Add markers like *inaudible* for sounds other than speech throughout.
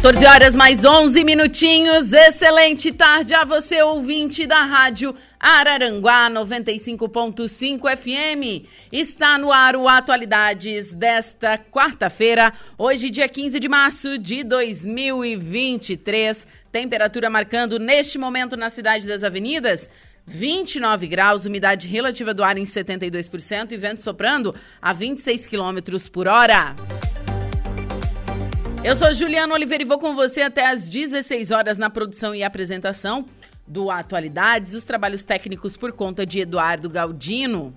14 horas mais 11 minutinhos. Excelente tarde a você, ouvinte da Rádio Araranguá 95.5 FM. Está no ar o Atualidades desta quarta-feira, hoje, dia 15 de março de 2023. Temperatura marcando neste momento na cidade das avenidas. 29 graus, umidade relativa do ar em 72% e vento soprando a 26 quilômetros por hora. Eu sou Juliana Oliveira e vou com você até às 16 horas na produção e apresentação do Atualidades, os trabalhos técnicos por conta de Eduardo Galdino.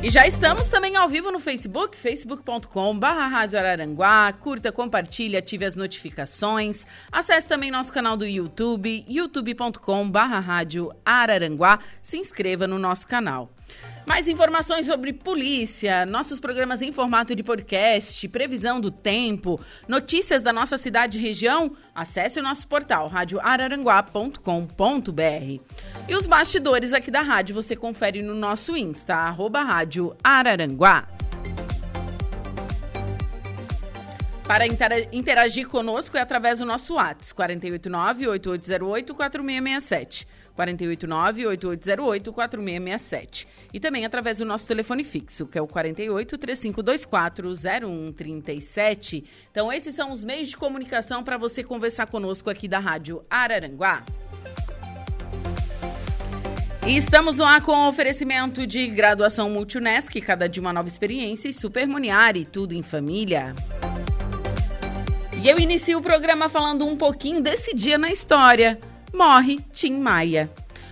E já estamos também ao vivo no Facebook, facebook.com Rádio Araranguá. Curta, compartilhe, ative as notificações. Acesse também nosso canal do YouTube, youtube.com Rádio Araranguá. Se inscreva no nosso canal. Mais informações sobre polícia, nossos programas em formato de podcast, previsão do tempo, notícias da nossa cidade e região, acesse o nosso portal radioararanguá.com.br. E os bastidores aqui da rádio você confere no nosso Insta, arroba Rádio Araranguá. Para interagir conosco é através do nosso WhatsApp, 489-8808-4667. 489-8808-4667. E também através do nosso telefone fixo, que é o 48 3524 0137. Então, esses são os meios de comunicação para você conversar conosco aqui da Rádio Araranguá. E estamos no ar com oferecimento de graduação Multunesc, cada dia uma nova experiência, e Supermuniari, tudo em família. E eu inicio o programa falando um pouquinho desse dia na história morre Tim Maia.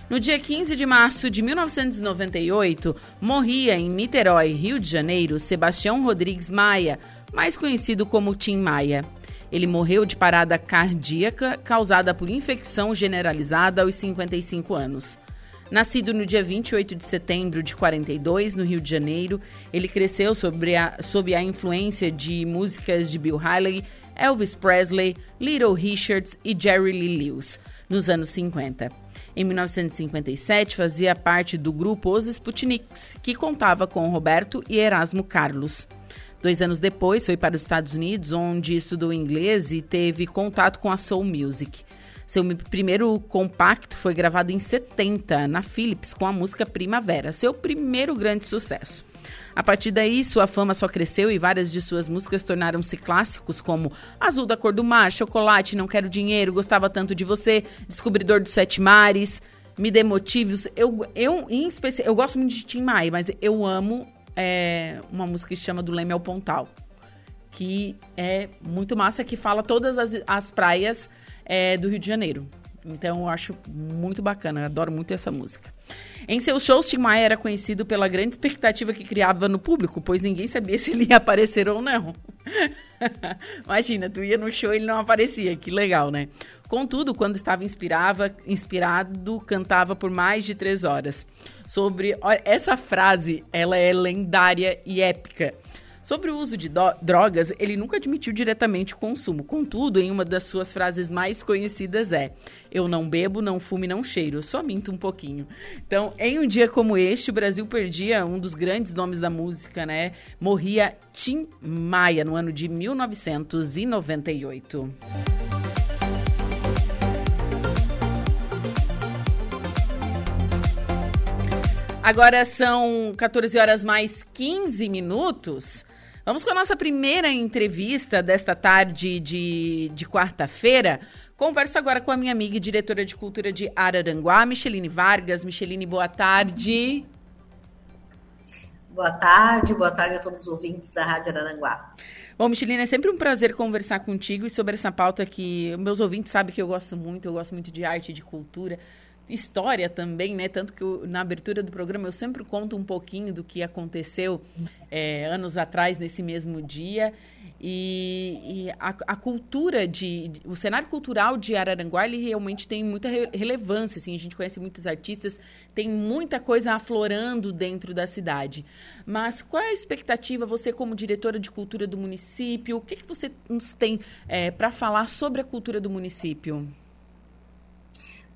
No dia 15 de março de 1998, morria em Niterói, Rio de Janeiro, Sebastião Rodrigues Maia, mais conhecido como Tim Maia. Ele morreu de parada cardíaca causada por infecção generalizada aos 55 anos. Nascido no dia 28 de setembro de 42, no Rio de Janeiro, ele cresceu a, sob a influência de músicas de Bill Haley, Elvis Presley, Little Richards e Jerry Lee Lewis nos anos 50. Em 1957, fazia parte do grupo Os Sputniks, que contava com Roberto e Erasmo Carlos. Dois anos depois, foi para os Estados Unidos, onde estudou inglês e teve contato com a soul music. Seu primeiro compacto foi gravado em 70, na Philips, com a música Primavera, seu primeiro grande sucesso. A partir daí, sua fama só cresceu e várias de suas músicas tornaram-se clássicos, como Azul da Cor do Mar, Chocolate, Não Quero Dinheiro, Gostava Tanto de Você, Descobridor dos Sete Mares, Me Dê Motivos. Eu, eu, em especial, eu gosto muito de Tim Maia, mas eu amo é, uma música que chama Do Leme ao Pontal, que é muito massa, que fala todas as, as praias é, do Rio de Janeiro. Então eu acho muito bacana, eu adoro muito essa música. Em seus shows, Tim Maia era conhecido pela grande expectativa que criava no público, pois ninguém sabia *laughs* se ele ia aparecer ou não. *laughs* Imagina, tu ia no show e ele não aparecia, que legal, né? Contudo, quando estava inspirava, inspirado, cantava por mais de três horas. Sobre essa frase, ela é lendária e épica. Sobre o uso de drogas, ele nunca admitiu diretamente o consumo. Contudo, em uma das suas frases mais conhecidas é: Eu não bebo, não fumo e não cheiro, só minto um pouquinho. Então, em um dia como este, o Brasil perdia um dos grandes nomes da música, né? Morria Tim Maia no ano de 1998. Agora são 14 horas mais 15 minutos. Vamos com a nossa primeira entrevista desta tarde de, de quarta-feira. Converso agora com a minha amiga e diretora de cultura de Araranguá, Micheline Vargas. Micheline, boa tarde. Boa tarde, boa tarde a todos os ouvintes da Rádio Araranguá. Bom, Micheline, é sempre um prazer conversar contigo e sobre essa pauta que meus ouvintes sabem que eu gosto muito, eu gosto muito de arte e de cultura história também, né? Tanto que eu, na abertura do programa eu sempre conto um pouquinho do que aconteceu é, anos atrás nesse mesmo dia. E, e a, a, cultura de, o cenário cultural de Araranguá ele realmente tem muita re, relevância assim a gente conhece muitos artistas tem muita coisa aflorando dentro da cidade mas qual é a expectativa você como diretora de cultura do município o que, que você nos tem é, para falar sobre a cultura do município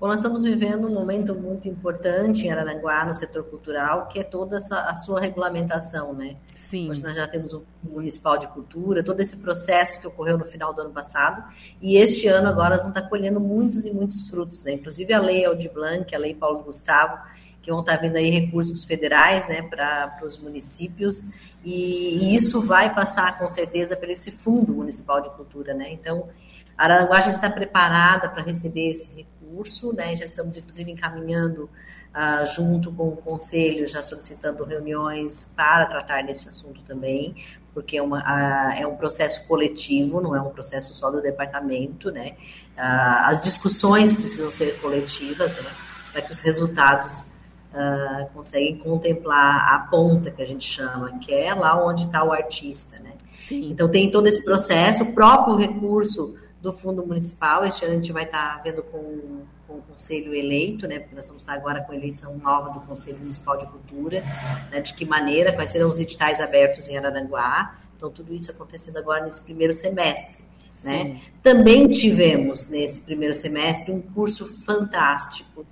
Bom, nós estamos vivendo um momento muito importante em Araranguá, no setor cultural, que é toda essa, a sua regulamentação, né? Sim. Hoje nós já temos o Municipal de Cultura, todo esse processo que ocorreu no final do ano passado, e este ano agora nós vamos estar colhendo muitos e muitos frutos, né? Inclusive a Lei Aldir Blanc, a Lei Paulo Gustavo, que vão estar vindo aí recursos federais, né, para os municípios, e, e isso vai passar com certeza por esse Fundo Municipal de Cultura, né? Então, Araranguá já está preparada para receber esse recurso curso, né? Já estamos, inclusive, encaminhando uh, junto com o conselho, já solicitando reuniões para tratar desse assunto também, porque é, uma, uh, é um processo coletivo, não é um processo só do departamento, né? Uh, as discussões precisam ser coletivas, né? Para que os resultados uh, conseguem contemplar a ponta que a gente chama, que é lá onde está o artista, né? Sim. Então tem todo esse processo, o próprio recurso do Fundo Municipal. Este ano a gente vai estar vendo com, com o Conselho eleito, né? Porque nós vamos estar agora com a eleição nova do Conselho Municipal de Cultura, né? De que maneira, quais serão os editais abertos em Araranguá. Então, tudo isso acontecendo agora nesse primeiro semestre. Né? Também tivemos nesse primeiro semestre um curso fantástico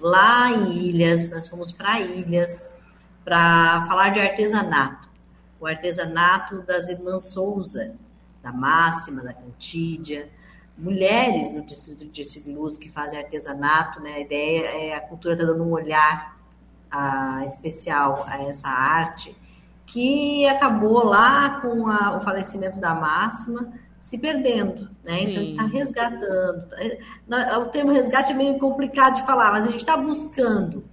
lá em Ilhas, nós fomos para Ilhas para falar de artesanato, o artesanato das irmãs Souza, da Máxima, da Cantídia, mulheres no distrito de Sibilus que fazem artesanato, né? A ideia é a cultura está dando um olhar a, especial a essa arte, que acabou lá com a, o falecimento da Máxima se perdendo, né? Sim. Então a gente está resgatando. É, o termo resgate é meio complicado de falar, mas a gente está buscando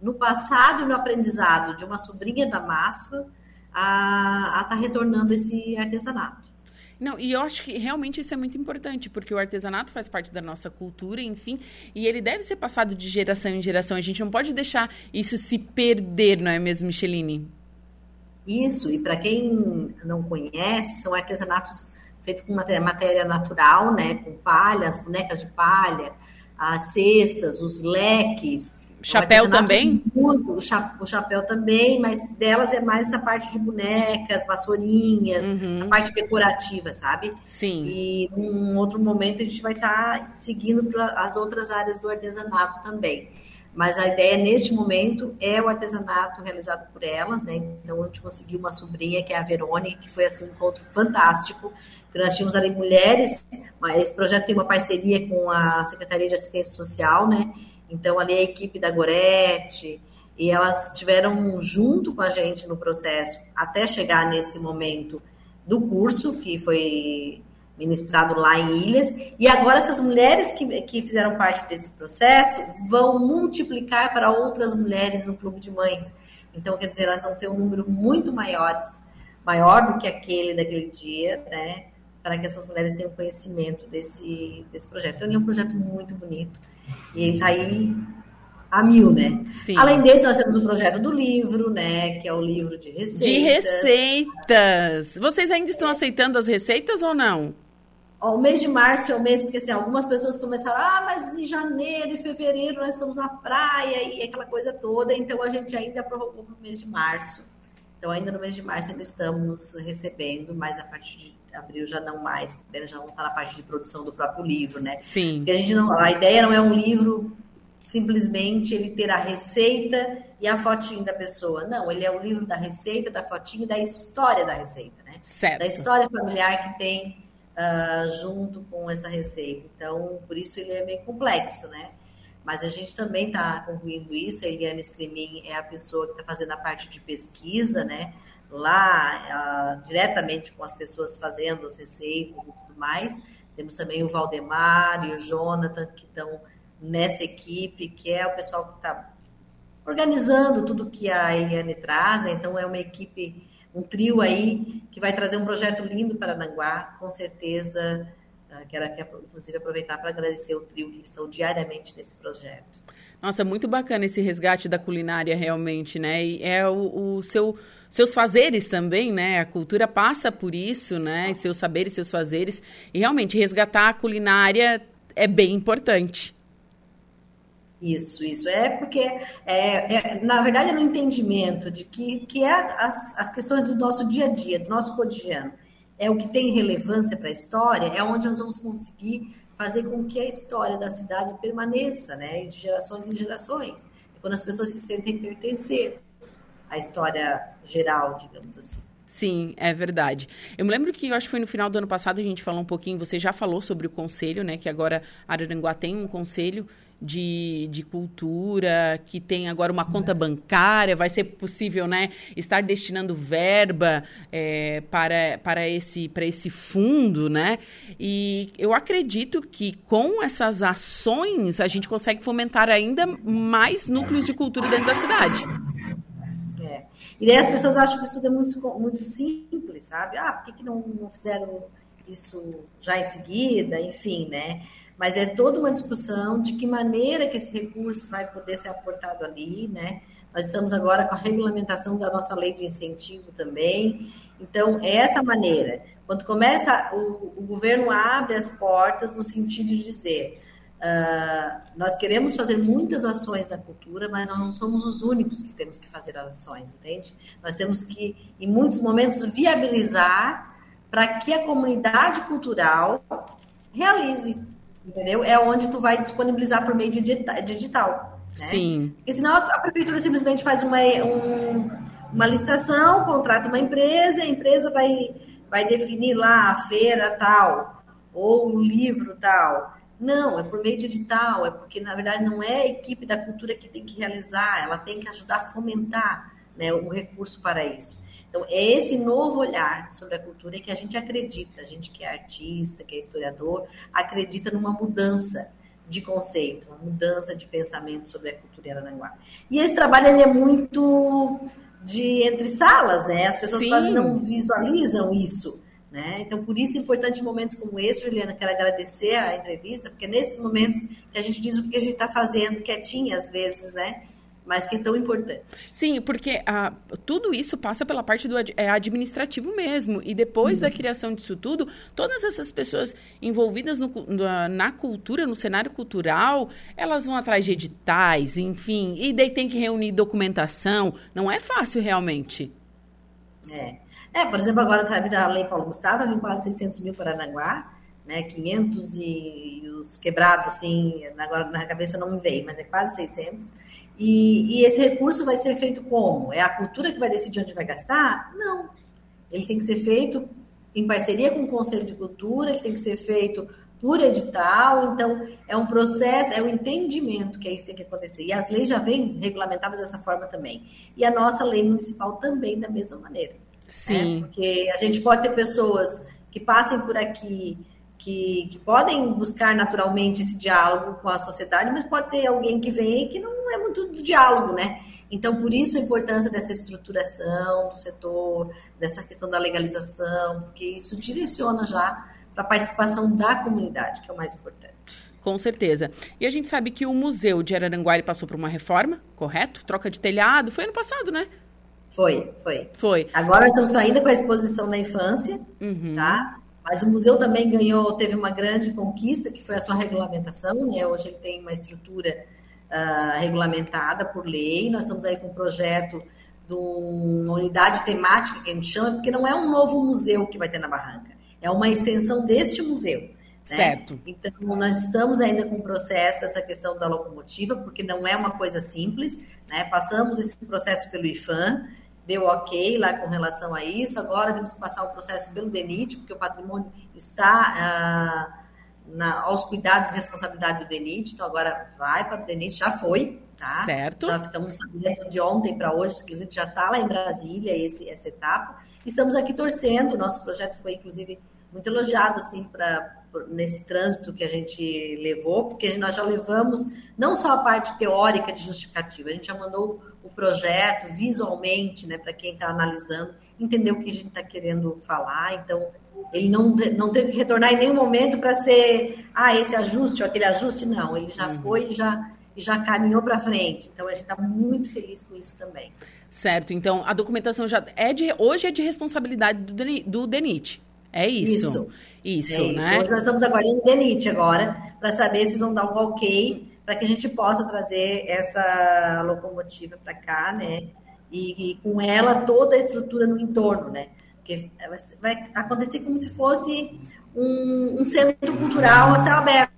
no passado e no aprendizado de uma sobrinha da Máxima a estar tá retornando esse artesanato. Não, e eu acho que realmente isso é muito importante, porque o artesanato faz parte da nossa cultura, enfim, e ele deve ser passado de geração em geração. A gente não pode deixar isso se perder, não é mesmo, Micheline? Isso, e para quem não conhece, são artesanatos feitos com matéria, natural, né, com palha, as bonecas de palha, as cestas, os leques, Chapéu também? Muito, o, cha o, chapéu também, mas delas é mais essa parte de bonecas, vassourinhas, uhum. a parte decorativa, sabe? Sim. E num outro momento a gente vai estar tá seguindo para as outras áreas do artesanato também. Mas a ideia neste momento é o artesanato realizado por elas, né? Então a gente conseguiu uma sobrinha que é a Verônica, que foi assim um encontro fantástico. Que nós tínhamos ali mulheres, mas esse projeto tem uma parceria com a Secretaria de Assistência Social, né? Então, ali a equipe da Gorete, e elas estiveram junto com a gente no processo até chegar nesse momento do curso, que foi ministrado lá em Ilhas. E agora, essas mulheres que, que fizeram parte desse processo vão multiplicar para outras mulheres no Clube de Mães. Então, quer dizer, elas vão ter um número muito maiores, maior do que aquele daquele dia, né? Para que essas mulheres tenham conhecimento desse, desse projeto. Então, ele é um projeto muito bonito. E isso aí a mil, né? Sim. Além disso, nós temos o projeto do livro, né? Que é o livro de receitas. De receitas. Vocês ainda estão aceitando as receitas ou não? Ó, o mês de março é o mês, porque assim, algumas pessoas começaram, ah, mas em janeiro e fevereiro nós estamos na praia e aquela coisa toda, então a gente ainda prorrogou para o mês de março. Então, ainda no mês de março ainda estamos recebendo, mas a partir de abril já não mais, porque já vão estar na parte de produção do próprio livro, né? Sim. Porque a gente não, a ideia não é um livro simplesmente ele ter a receita e a fotinho da pessoa. Não, ele é o livro da receita, da fotinho e da história da receita, né? Certo. Da história familiar que tem uh, junto com essa receita. Então, por isso ele é meio complexo, né? Mas a gente também está concluindo isso. A Eliane Scremin é a pessoa que está fazendo a parte de pesquisa, né? Lá, uh, diretamente com as pessoas fazendo as receitas e tudo mais. Temos também o Valdemar e o Jonathan, que estão nessa equipe, que é o pessoal que está organizando tudo que a Eliane traz, né? Então, é uma equipe, um trio aí, que vai trazer um projeto lindo para Nanguá, com certeza. Uh, quero aqui, inclusive, aproveitar para agradecer o trio que estão diariamente nesse projeto. Nossa, muito bacana esse resgate da culinária realmente, né? E é o, o seu seus fazeres também, né? A cultura passa por isso, né? seus saberes, seus fazeres. E realmente resgatar a culinária é bem importante. Isso, isso. É porque, é, é, na verdade, é no entendimento de que, que é as, as questões do nosso dia a dia, do nosso cotidiano. É o que tem relevância para a história, é onde nós vamos conseguir fazer com que a história da cidade permaneça, né? De gerações em gerações. É quando as pessoas se sentem pertencer à história geral, digamos assim. Sim, é verdade. Eu me lembro que eu acho que foi no final do ano passado a gente falou um pouquinho, você já falou sobre o conselho, né? Que agora Araranguá tem um conselho de, de cultura, que tem agora uma conta bancária, vai ser possível né, estar destinando verba é, para, para, esse, para esse fundo, né? E eu acredito que com essas ações a gente consegue fomentar ainda mais núcleos de cultura dentro da cidade. E daí as pessoas acham que isso é muito, muito simples, sabe? Ah, por que, que não, não fizeram isso já em seguida? Enfim, né? mas é toda uma discussão de que maneira que esse recurso vai poder ser aportado ali, né? Nós estamos agora com a regulamentação da nossa lei de incentivo também. Então, é essa maneira. Quando começa, o, o governo abre as portas no sentido de dizer: uh, nós queremos fazer muitas ações na cultura, mas nós não somos os únicos que temos que fazer as ações, entende? Nós temos que, em muitos momentos, viabilizar para que a comunidade cultural realize entendeu? É onde tu vai disponibilizar por meio de digital. Né? Sim. Porque senão a prefeitura simplesmente faz uma, um, uma licitação, contrata uma empresa, a empresa vai, vai definir lá a feira tal, ou o livro tal. Não, é por meio digital, é porque, na verdade, não é a equipe da cultura que tem que realizar, ela tem que ajudar a fomentar né, o recurso para isso. Então, é esse novo olhar sobre a cultura que a gente acredita, a gente que é artista, que é historiador, acredita numa mudança de conceito, uma mudança de pensamento sobre a cultura Arananguá. E esse trabalho ele é muito de entre salas, né? As pessoas Sim. quase não visualizam isso. Né? Então, por isso é importante em momentos como esse, Juliana, quero agradecer a entrevista, porque é nesses momentos que a gente diz o que a gente está fazendo, quietinha às vezes, né? mas que é tão importante. Sim, porque a, tudo isso passa pela parte do é, administrativo mesmo. E depois uhum. da criação disso tudo, todas essas pessoas envolvidas no, na, na, cultura, no cenário cultural, elas vão atrás de editais, enfim, e daí tem que reunir documentação. Não é fácil realmente. É. É, por exemplo, agora está a Lei Paulo Gustavo, vem quase 600 mil para Aranaguá, né, 500 e, e os quebrados, assim, agora na cabeça não me veio, mas é quase 600. E, e, esse recurso vai ser feito como? É a cultura que vai decidir onde vai gastar? Não. Ele tem que ser feito em parceria com o Conselho de Cultura, ele tem que ser feito por edital, então é um processo, é um entendimento que é isso tem que acontecer. E as leis já vêm regulamentadas dessa forma também. E a nossa lei municipal também da mesma maneira. Né? Sim. Né? Porque a gente pode ter pessoas que passem por aqui que, que, podem buscar naturalmente esse diálogo com a sociedade, mas pode ter alguém que vem que não é muito do diálogo, né? Então, por isso a importância dessa estruturação do setor, dessa questão da legalização, porque isso direciona já para a participação da comunidade, que é o mais importante. Com certeza. E a gente sabe que o Museu de Araranguá passou por uma reforma, correto? Troca de telhado, foi ano passado, né? Foi, foi. Foi. Agora estamos ainda com a exposição da infância, uhum. tá? Mas o museu também ganhou, teve uma grande conquista, que foi a sua regulamentação, né? Hoje ele tem uma estrutura uh, regulamentada por lei. Nós estamos aí com um projeto de uma unidade temática que a gente chama, porque não é um novo museu que vai ter na Barranca, é uma extensão deste museu. Né? Certo. Então, nós estamos ainda com o processo dessa questão da locomotiva, porque não é uma coisa simples, né? Passamos esse processo pelo IFAM, deu ok lá com relação a isso. Agora temos que passar o processo pelo DENIT, porque o patrimônio está ah, na, aos cuidados e responsabilidade do DENIT. Então agora vai para o DENIT, já foi, tá? Certo. Já ficamos sabendo de ontem para hoje, inclusive já está lá em Brasília esse, essa etapa. Estamos aqui torcendo. O nosso projeto foi, inclusive, muito elogiado assim para nesse trânsito que a gente levou, porque nós já levamos não só a parte teórica de justificativa, a gente já mandou o projeto visualmente, né, para quem está analisando, entender o que a gente está querendo falar. Então, ele não, não teve que retornar em nenhum momento para ser, ah, esse ajuste ou aquele ajuste, não. Ele já uhum. foi, já e já caminhou para frente. Então a gente está muito feliz com isso também. Certo. Então a documentação já é de hoje é de responsabilidade do, do DENIT. É isso. Isso. Isso, é isso. né? Hoje nós estamos aguardando o DENIT agora para saber se eles vão dar um ok para que a gente possa trazer essa locomotiva para cá, né? E, e, com ela toda a estrutura no entorno, né? Porque vai acontecer como se fosse um, um centro cultural a céu aberto.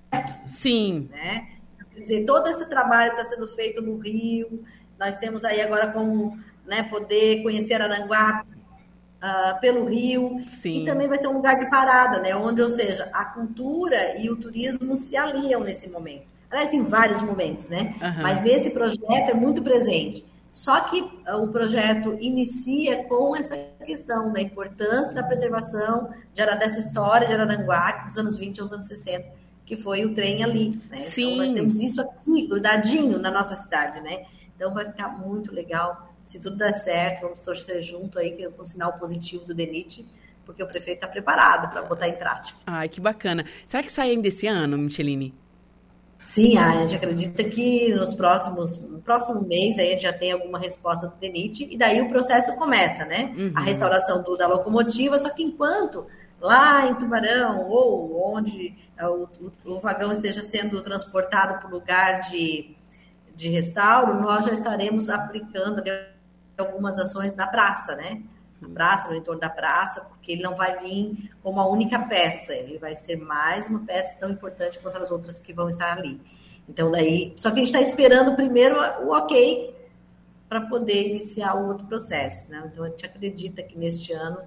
Sim. Né? Quer dizer, todo esse trabalho está sendo feito no Rio, nós temos aí agora como né, poder conhecer Aranguá uh, pelo Rio, Sim. e também vai ser um lugar de parada, né? Onde, ou seja, a cultura e o turismo se aliam nesse momento. Aliás, em vários momentos, né? Uhum. Mas nesse projeto é muito presente. Só que uh, o projeto inicia com essa questão da importância da preservação de, dessa história de Araranguá, dos anos 20 aos anos 60, que foi o trem ali. Né? Sim. Então, nós temos isso aqui, grudadinho na nossa cidade, né? Então, vai ficar muito legal. Se tudo der certo, vamos torcer junto aí com o sinal positivo do DENIT, porque o prefeito está preparado para botar em prática. Ai, que bacana. Será que sai ainda esse ano, Micheline? Sim, a gente acredita que nos próximos, no próximo mês aí a gente já tem alguma resposta do DENIT e daí o processo começa, né? Uhum. A restauração do, da locomotiva, só que enquanto lá em Tubarão ou onde é, o, o, o vagão esteja sendo transportado para o lugar de, de restauro, nós já estaremos aplicando algumas ações na praça, né? na praça, no entorno da praça, porque ele não vai vir como a única peça, ele vai ser mais uma peça tão importante quanto as outras que vão estar ali. Então, daí, só que a gente está esperando primeiro o ok para poder iniciar o outro processo, né? Então, a gente acredita que neste ano,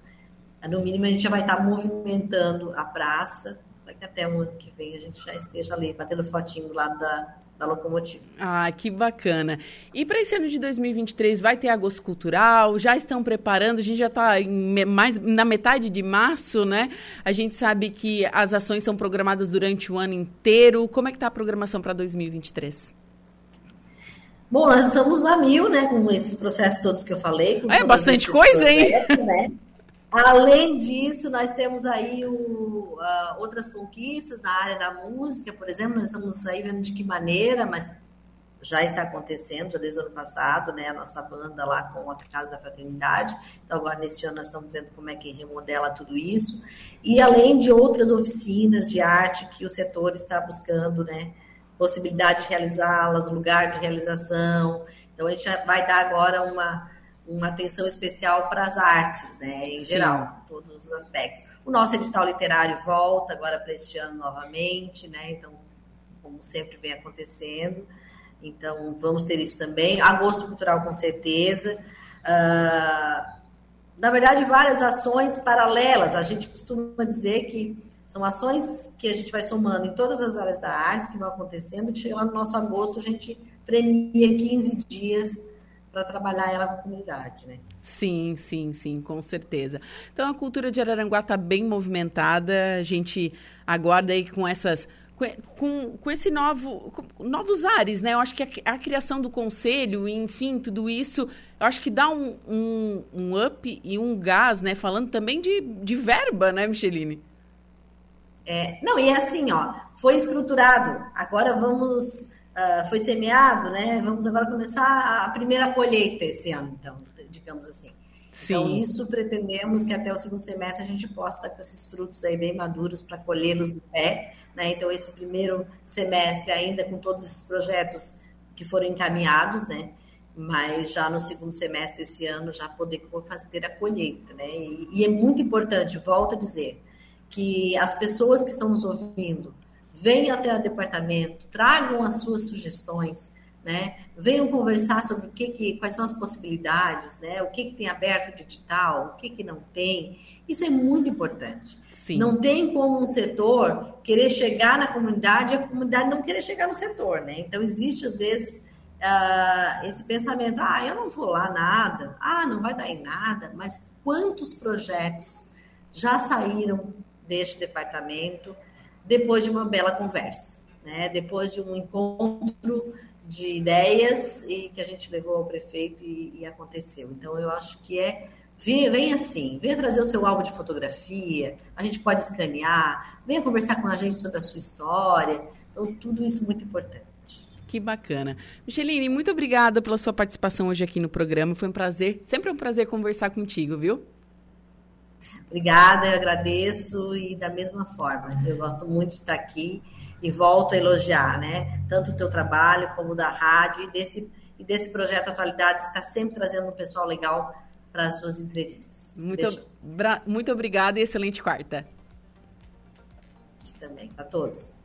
no mínimo, a gente já vai estar movimentando a praça, para que até o ano que vem a gente já esteja ali, batendo fotinho do lado da, da locomotiva. Ah, que bacana. E para esse ano de 2023 vai ter agosto cultural? Já estão preparando? A gente já está mais na metade de março, né? A gente sabe que as ações são programadas durante o ano inteiro. Como é que está a programação para 2023? Bom, nós estamos a mil, né, com esses processos todos que eu falei. é bastante coisa, hein? Né? *laughs* Além disso, nós temos aí o, uh, outras conquistas na área da música, por exemplo, nós estamos aí vendo de que maneira, mas já está acontecendo, já desde o ano passado, né, a nossa banda lá com a Casa da Fraternidade. Então, agora neste ano nós estamos vendo como é que remodela tudo isso. E além de outras oficinas de arte que o setor está buscando, né, possibilidade de realizá-las, lugar de realização. Então, a gente vai dar agora uma uma atenção especial para as artes, né, em Sim. geral, todos os aspectos. O nosso edital literário volta agora para este ano novamente, né, então, como sempre vem acontecendo, então vamos ter isso também. Agosto Cultural, com certeza. Uh, na verdade, várias ações paralelas, a gente costuma dizer que são ações que a gente vai somando em todas as áreas da arte, que vão acontecendo, que chega lá no nosso agosto, a gente premia 15 dias para trabalhar ela com a comunidade, né? Sim, sim, sim, com certeza. Então a cultura de Araranguá está bem movimentada, a gente aguarda aí com essas com, com esse novo com novos ares, né? Eu acho que a, a, criação do conselho, enfim, tudo isso, eu acho que dá um, um, um up e um gás, né? Falando também de, de verba, né, Micheline? É, não, e é assim, ó, foi estruturado. Agora vamos uh, foi semeado, né? Vamos agora começar a primeira colheita esse ano, então, digamos assim. Sim. Então, isso pretendemos que até o segundo semestre a gente possa estar com esses frutos aí bem maduros para colhê-los no pé, né? Então, esse primeiro semestre ainda com todos esses projetos que foram encaminhados, né? Mas já no segundo semestre desse ano já poder fazer a colheita, né? E, e é muito importante, volto a dizer, que as pessoas que estão nos ouvindo venham até o departamento, tragam as suas sugestões, né? Venham conversar sobre o que, que quais são as possibilidades, né? O que, que tem aberto de digital, o que, que não tem. Isso é muito importante. Sim. Não tem como um setor querer chegar na comunidade e a comunidade não querer chegar no setor, né? Então existe às vezes uh, esse pensamento: ah, eu não vou lá nada, ah, não vai dar em nada. Mas quantos projetos já saíram deste departamento? Depois de uma bela conversa, né? Depois de um encontro de ideias e que a gente levou ao prefeito e, e aconteceu. Então eu acho que é vem assim, venha trazer o seu álbum de fotografia, a gente pode escanear, venha conversar com a gente sobre a sua história. Então tudo isso é muito importante. Que bacana. Micheline, muito obrigada pela sua participação hoje aqui no programa. Foi um prazer, sempre um prazer conversar contigo, viu? Obrigada, eu agradeço e da mesma forma. Eu gosto muito de estar aqui e volto a elogiar, né? Tanto o teu trabalho como da rádio e desse, e desse projeto Atualidades que está sempre trazendo um pessoal legal para as suas entrevistas. Muito, muito obrigada e excelente quarta. Também, para todos.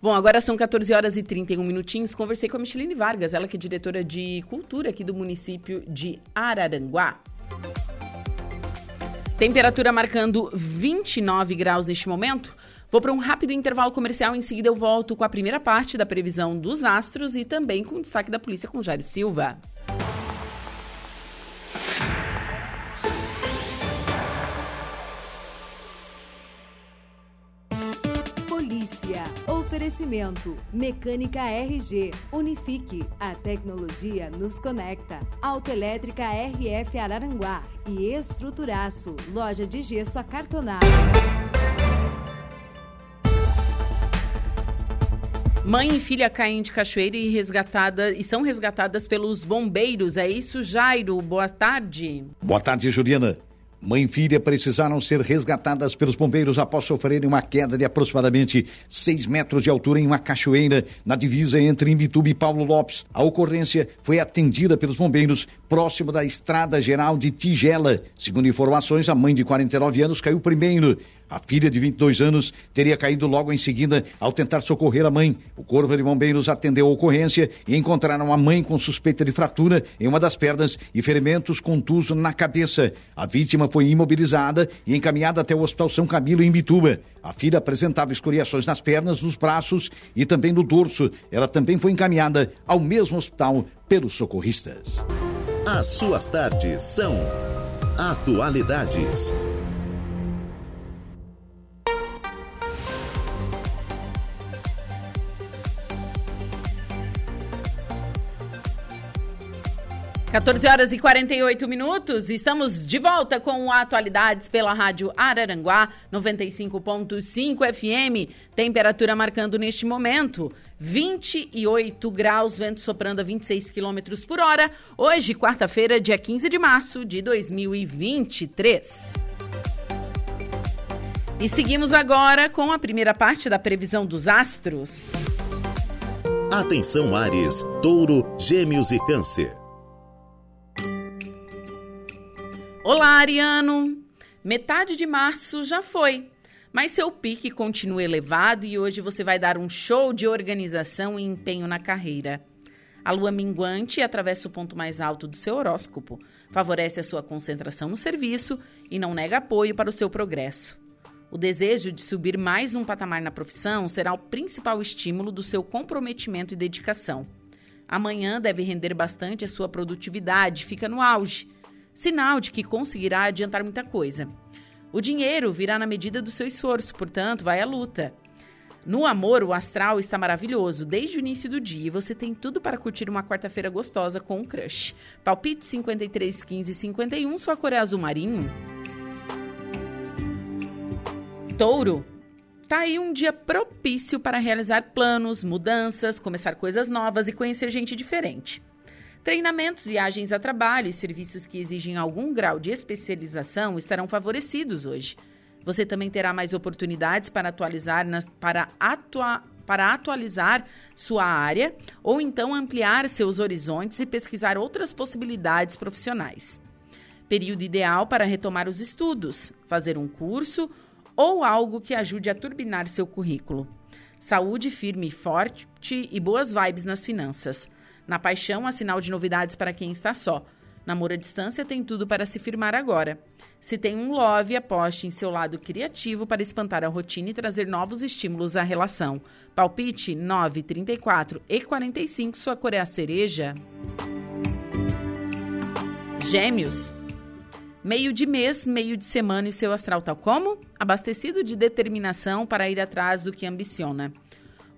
Bom, agora são 14 horas e 31 minutinhos. Conversei com a Micheline Vargas, ela que é diretora de cultura aqui do município de Araranguá. Temperatura marcando 29 graus neste momento. Vou para um rápido intervalo comercial, em seguida eu volto com a primeira parte da previsão dos astros e também com o destaque da polícia com Jairo Silva. Oferecimento. Mecânica RG. Unifique. A tecnologia nos conecta. Autoelétrica RF Araranguá. E Estruturaço. Loja de gesso acartonado. Mãe e filha caem de cachoeira e resgatada e são resgatadas pelos bombeiros. É isso, Jairo? Boa tarde. Boa tarde, Juliana. Mãe e filha precisaram ser resgatadas pelos bombeiros após sofrerem uma queda de aproximadamente 6 metros de altura em uma cachoeira na divisa entre Imbituba e Paulo Lopes. A ocorrência foi atendida pelos bombeiros próximo da Estrada Geral de Tigela. Segundo informações, a mãe de 49 anos caiu primeiro. A filha de 22 anos teria caído logo em seguida ao tentar socorrer a mãe. O Corpo de Bombeiros atendeu a ocorrência e encontraram a mãe com suspeita de fratura em uma das pernas e ferimentos contuso na cabeça. A vítima foi imobilizada e encaminhada até o Hospital São Camilo em Bituba. A filha apresentava escoriações nas pernas, nos braços e também no dorso. Ela também foi encaminhada ao mesmo hospital pelos socorristas. As suas tardes são Atualidades. 14 horas e 48 minutos, estamos de volta com Atualidades pela Rádio Araranguá 95.5 FM. Temperatura marcando neste momento 28 graus, vento soprando a 26 quilômetros por hora. Hoje, quarta-feira, dia 15 de março de 2023. E seguimos agora com a primeira parte da previsão dos astros. Atenção, Ares, Touro, Gêmeos e Câncer. Olá, Ariano! Metade de março já foi, mas seu pique continua elevado e hoje você vai dar um show de organização e empenho na carreira. A lua minguante atravessa o ponto mais alto do seu horóscopo, favorece a sua concentração no serviço e não nega apoio para o seu progresso. O desejo de subir mais um patamar na profissão será o principal estímulo do seu comprometimento e dedicação. Amanhã deve render bastante a sua produtividade, fica no auge sinal de que conseguirá adiantar muita coisa. O dinheiro virá na medida do seu esforço, portanto, vai à luta. No amor, o astral está maravilhoso desde o início do dia e você tem tudo para curtir uma quarta-feira gostosa com um crush. Palpite 53, 15 51, sua cor é azul marinho. Touro. Tá aí um dia propício para realizar planos, mudanças, começar coisas novas e conhecer gente diferente. Treinamentos, viagens a trabalho e serviços que exigem algum grau de especialização estarão favorecidos hoje. Você também terá mais oportunidades para atualizar, nas, para, atua, para atualizar sua área ou então ampliar seus horizontes e pesquisar outras possibilidades profissionais. Período ideal para retomar os estudos, fazer um curso ou algo que ajude a turbinar seu currículo. Saúde firme e forte e boas vibes nas finanças. Na paixão, há sinal de novidades para quem está só. Namoro à distância tem tudo para se firmar agora. Se tem um love, aposte em seu lado criativo para espantar a rotina e trazer novos estímulos à relação. Palpite 9, 34 e 45, sua cor é a cereja. Gêmeos. Meio de mês, meio de semana e seu astral tal como? Abastecido de determinação para ir atrás do que ambiciona.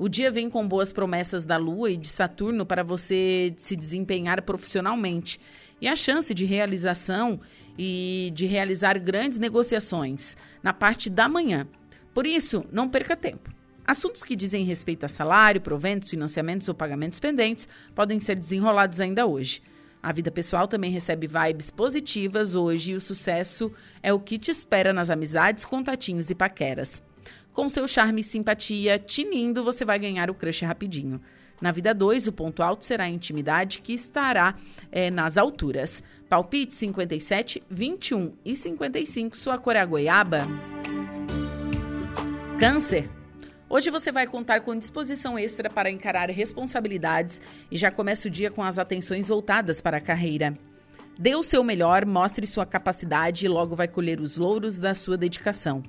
O dia vem com boas promessas da Lua e de Saturno para você se desempenhar profissionalmente e a chance de realização e de realizar grandes negociações na parte da manhã. Por isso, não perca tempo. Assuntos que dizem respeito a salário, proventos, financiamentos ou pagamentos pendentes podem ser desenrolados ainda hoje. A vida pessoal também recebe vibes positivas hoje e o sucesso é o que te espera nas amizades, contatinhos e paqueras. Com seu charme e simpatia tinindo, você vai ganhar o crush rapidinho. Na vida 2, o ponto alto será a intimidade, que estará é, nas alturas. Palpite 57, 21 e 55, sua cor é a goiaba. Câncer. Hoje você vai contar com disposição extra para encarar responsabilidades e já começa o dia com as atenções voltadas para a carreira. Dê o seu melhor, mostre sua capacidade e logo vai colher os louros da sua dedicação.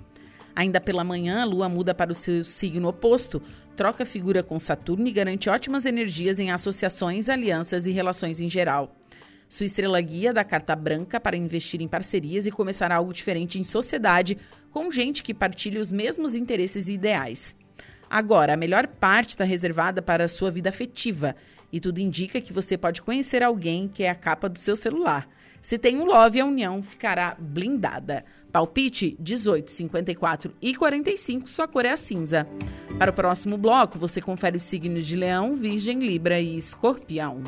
Ainda pela manhã, a lua muda para o seu signo oposto, troca figura com Saturno e garante ótimas energias em associações, alianças e relações em geral. Sua estrela guia dá carta branca para investir em parcerias e começar algo diferente em sociedade com gente que partilha os mesmos interesses e ideais. Agora, a melhor parte está reservada para a sua vida afetiva e tudo indica que você pode conhecer alguém que é a capa do seu celular. Se tem um love, a união ficará blindada. Palpite 18, 54 e 45, sua cor é a cinza. Para o próximo bloco, você confere os signos de Leão, Virgem, Libra e Escorpião.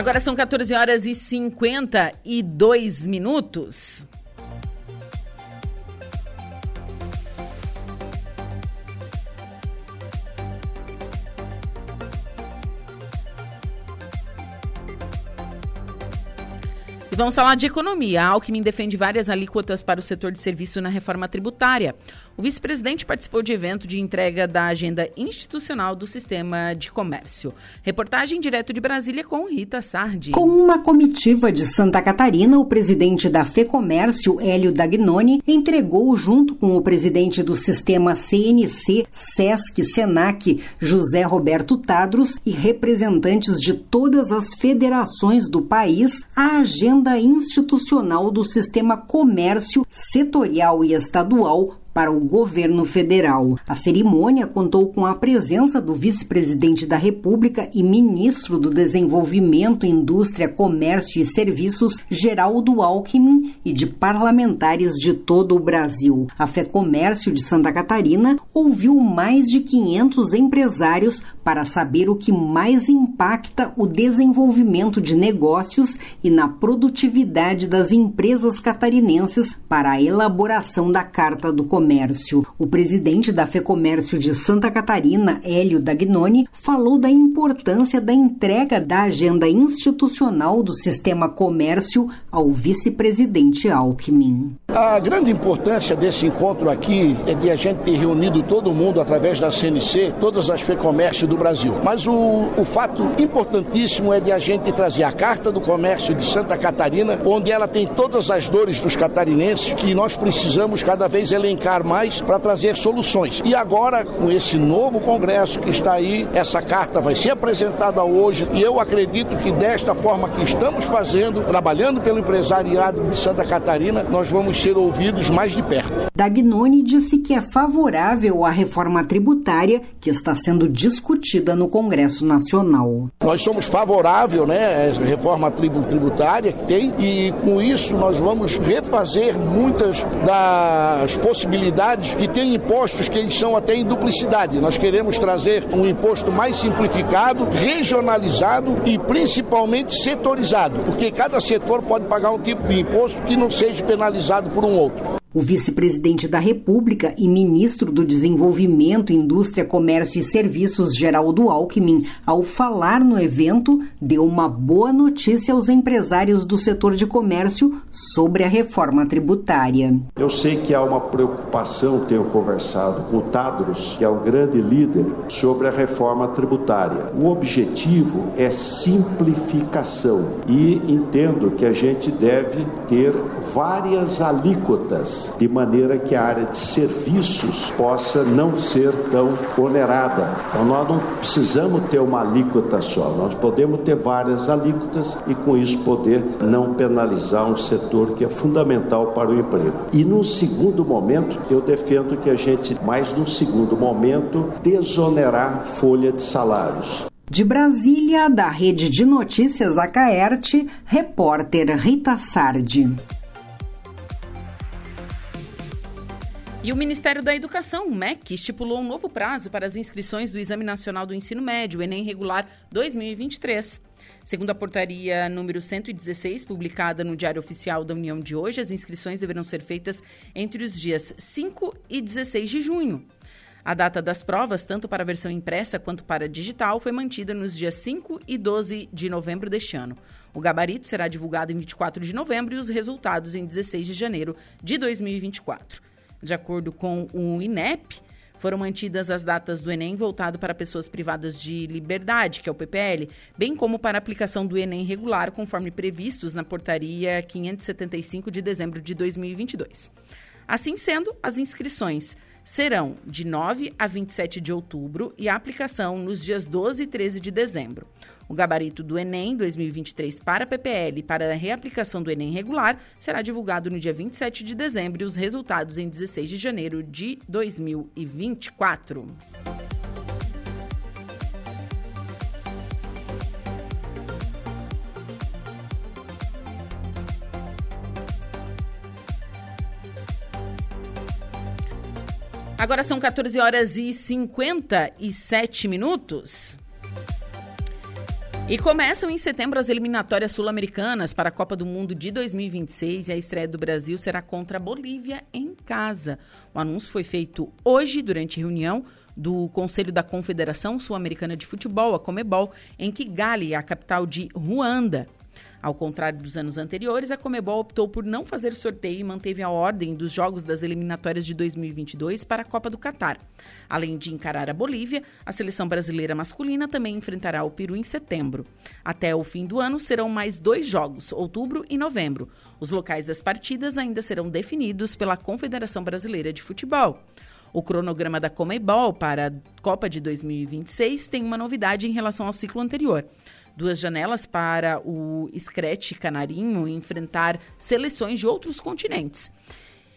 Agora são 14 horas e 52 minutos. Vamos falar de economia. A Alckmin defende várias alíquotas para o setor de serviço na reforma tributária. O vice-presidente participou de evento de entrega da agenda institucional do sistema de comércio. Reportagem direto de Brasília com Rita Sardi. Com uma comitiva de Santa Catarina, o presidente da FEComércio, Hélio Dagnoni, entregou junto com o presidente do sistema CNC, SESC, SENAC, José Roberto Tadros e representantes de todas as federações do país a agenda institucional do sistema comércio setorial e estadual para o governo federal. A cerimônia contou com a presença do vice-presidente da República e ministro do Desenvolvimento, Indústria, Comércio e Serviços, Geraldo Alckmin, e de parlamentares de todo o Brasil. A Fé Comércio de Santa Catarina ouviu mais de 500 empresários para saber o que mais impacta o desenvolvimento de negócios e na produtividade das empresas catarinenses para a elaboração da Carta do Comércio. Comércio. O presidente da FEComércio de Santa Catarina, Hélio Dagnoni, falou da importância da entrega da agenda institucional do sistema comércio ao vice-presidente Alckmin. A grande importância desse encontro aqui é de a gente ter reunido todo mundo através da CNC, todas as FEComércio do Brasil. Mas o, o fato importantíssimo é de a gente trazer a Carta do Comércio de Santa Catarina, onde ela tem todas as dores dos catarinenses que nós precisamos cada vez elencar mais para trazer soluções. E agora, com esse novo Congresso que está aí, essa carta vai ser apresentada hoje e eu acredito que desta forma que estamos fazendo, trabalhando pelo empresariado de Santa Catarina, nós vamos ser ouvidos mais de perto. Dagnoni disse que é favorável à reforma tributária que está sendo discutida no Congresso Nacional. Nós somos favoráveis, né, à reforma tributária que tem e com isso nós vamos refazer muitas das possibilidades que tem impostos que eles são até em duplicidade. Nós queremos trazer um imposto mais simplificado, regionalizado e principalmente setorizado, porque cada setor pode pagar um tipo de imposto que não seja penalizado por um outro. O vice-presidente da República e ministro do Desenvolvimento, Indústria, Comércio e Serviços, Geraldo Alckmin, ao falar no evento, deu uma boa notícia aos empresários do setor de comércio sobre a reforma tributária. Eu sei que há uma preocupação, tenho conversado com o Tadros, que é um grande líder, sobre a reforma tributária. O objetivo é simplificação e entendo que a gente deve ter várias alíquotas de maneira que a área de serviços possa não ser tão onerada. Então, nós não precisamos ter uma alíquota só, nós podemos ter várias alíquotas e, com isso, poder não penalizar um setor que é fundamental para o emprego. E, num segundo momento, eu defendo que a gente, mais num segundo momento, desonerar folha de salários. De Brasília, da Rede de Notícias Acaerte, repórter Rita Sardi. E o Ministério da Educação, o MEC, estipulou um novo prazo para as inscrições do Exame Nacional do Ensino Médio, Enem Regular 2023. Segundo a portaria número 116, publicada no Diário Oficial da União de hoje, as inscrições deverão ser feitas entre os dias 5 e 16 de junho. A data das provas, tanto para a versão impressa quanto para a digital, foi mantida nos dias 5 e 12 de novembro deste ano. O gabarito será divulgado em 24 de novembro e os resultados em 16 de janeiro de 2024. De acordo com o INEP, foram mantidas as datas do Enem voltado para pessoas privadas de liberdade, que é o PPL, bem como para a aplicação do Enem regular, conforme previstos na portaria 575 de dezembro de 2022. Assim sendo, as inscrições serão de 9 a 27 de outubro e a aplicação nos dias 12 e 13 de dezembro. O gabarito do Enem 2023 para a PPL para a reaplicação do Enem regular será divulgado no dia 27 de dezembro e os resultados em 16 de janeiro de 2024. Agora são 14 horas e 57 minutos. E começam em setembro as eliminatórias sul-americanas para a Copa do Mundo de 2026 e a estreia do Brasil será contra a Bolívia em casa. O anúncio foi feito hoje durante reunião do Conselho da Confederação Sul-Americana de Futebol, a Comebol, em Kigali, a capital de Ruanda. Ao contrário dos anos anteriores, a Comebol optou por não fazer sorteio e manteve a ordem dos jogos das eliminatórias de 2022 para a Copa do Catar. Além de encarar a Bolívia, a seleção brasileira masculina também enfrentará o Peru em setembro. Até o fim do ano serão mais dois jogos, outubro e novembro. Os locais das partidas ainda serão definidos pela Confederação Brasileira de Futebol. O cronograma da Comebol para a Copa de 2026 tem uma novidade em relação ao ciclo anterior duas janelas para o Scratch Canarinho enfrentar seleções de outros continentes.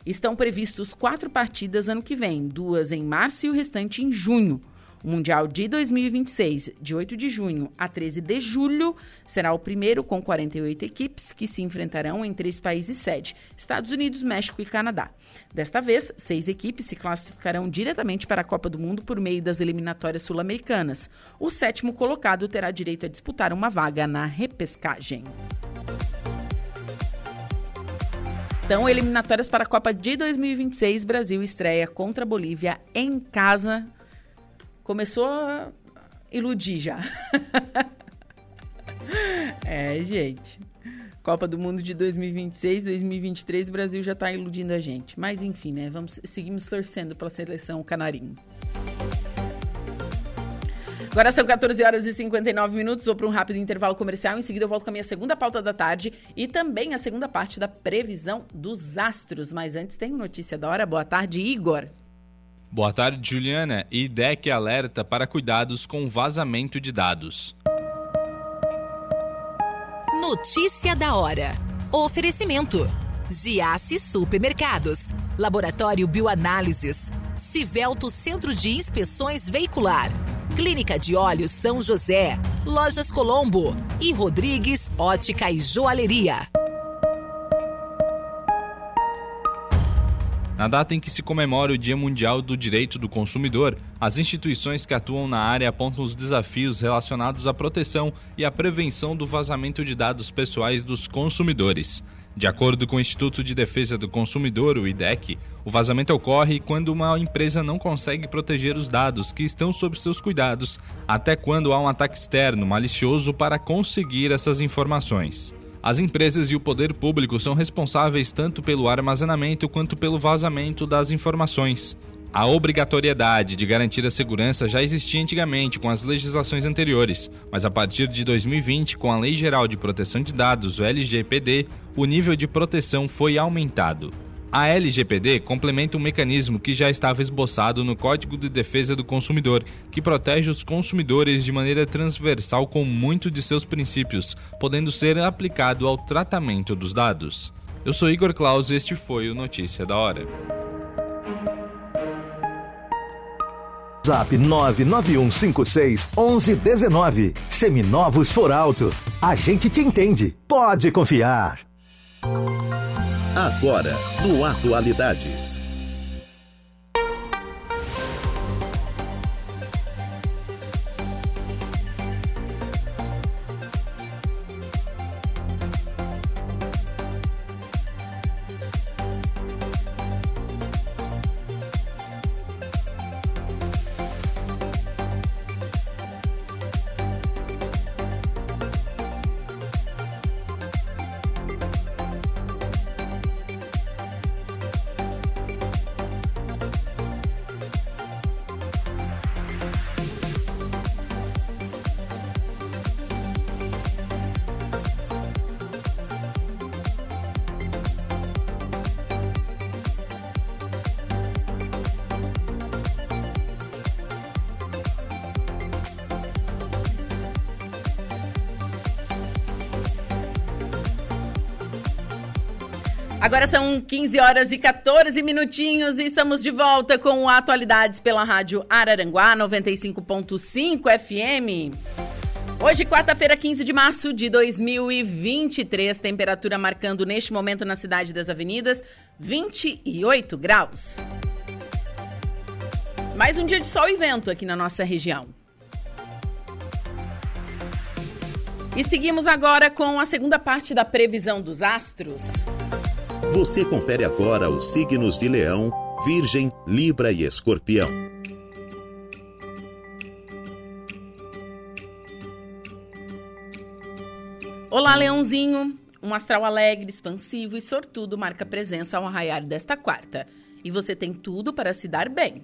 Estão previstos quatro partidas ano que vem, duas em março e o restante em junho. O Mundial de 2026, de 8 de junho a 13 de julho, será o primeiro com 48 equipes que se enfrentarão em três países sede: Estados Unidos, México e Canadá. Desta vez, seis equipes se classificarão diretamente para a Copa do Mundo por meio das eliminatórias sul-americanas. O sétimo colocado terá direito a disputar uma vaga na repescagem. Então, eliminatórias para a Copa de 2026, Brasil estreia contra a Bolívia em casa começou a iludir já. *laughs* é, gente. Copa do Mundo de 2026, 2023, o Brasil já está iludindo a gente. Mas enfim, né? Vamos seguimos torcendo pela seleção canarinho. Agora são 14 horas e 59 minutos. Vou para um rápido intervalo comercial. Em seguida, eu volto com a minha segunda pauta da tarde e também a segunda parte da previsão dos astros. Mas antes, tem notícia da hora. Boa tarde, Igor. Boa tarde, Juliana. IDEC alerta para cuidados com vazamento de dados. Notícia da hora. Oferecimento. Giasse Supermercados. Laboratório Bioanálises. Civelto Centro de Inspeções Veicular. Clínica de Olhos São José. Lojas Colombo. E Rodrigues Ótica e Joalheria. Na data em que se comemora o Dia Mundial do Direito do Consumidor, as instituições que atuam na área apontam os desafios relacionados à proteção e à prevenção do vazamento de dados pessoais dos consumidores. De acordo com o Instituto de Defesa do Consumidor, o IDEC, o vazamento ocorre quando uma empresa não consegue proteger os dados que estão sob seus cuidados, até quando há um ataque externo malicioso para conseguir essas informações. As empresas e o poder público são responsáveis tanto pelo armazenamento quanto pelo vazamento das informações. A obrigatoriedade de garantir a segurança já existia antigamente com as legislações anteriores, mas a partir de 2020, com a Lei Geral de Proteção de Dados, o LGPD, o nível de proteção foi aumentado. A LGPD complementa um mecanismo que já estava esboçado no Código de Defesa do Consumidor, que protege os consumidores de maneira transversal com muito de seus princípios, podendo ser aplicado ao tratamento dos dados. Eu sou Igor Claus e este foi o Notícia da Hora. Zap 99156 1119. Seminovos for alto. A gente te entende. Pode confiar. Agora, no Atualidades. Agora são 15 horas e 14 minutinhos e estamos de volta com Atualidades pela Rádio Araranguá 95.5 FM. Hoje, quarta-feira, 15 de março de 2023, temperatura marcando neste momento na cidade das avenidas 28 graus. Mais um dia de sol e vento aqui na nossa região. E seguimos agora com a segunda parte da previsão dos astros. Você confere agora os signos de Leão, Virgem, Libra e Escorpião. Olá, Leãozinho! Um astral alegre, expansivo e sortudo marca presença ao arraiar desta quarta. E você tem tudo para se dar bem.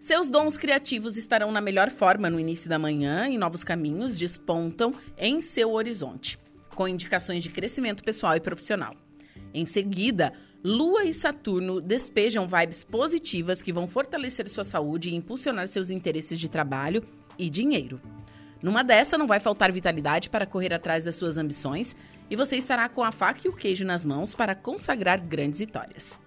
Seus dons criativos estarão na melhor forma no início da manhã e novos caminhos despontam em seu horizonte, com indicações de crescimento pessoal e profissional. Em seguida, Lua e Saturno despejam vibes positivas que vão fortalecer sua saúde e impulsionar seus interesses de trabalho e dinheiro. Numa dessa, não vai faltar vitalidade para correr atrás das suas ambições e você estará com a faca e o queijo nas mãos para consagrar grandes vitórias.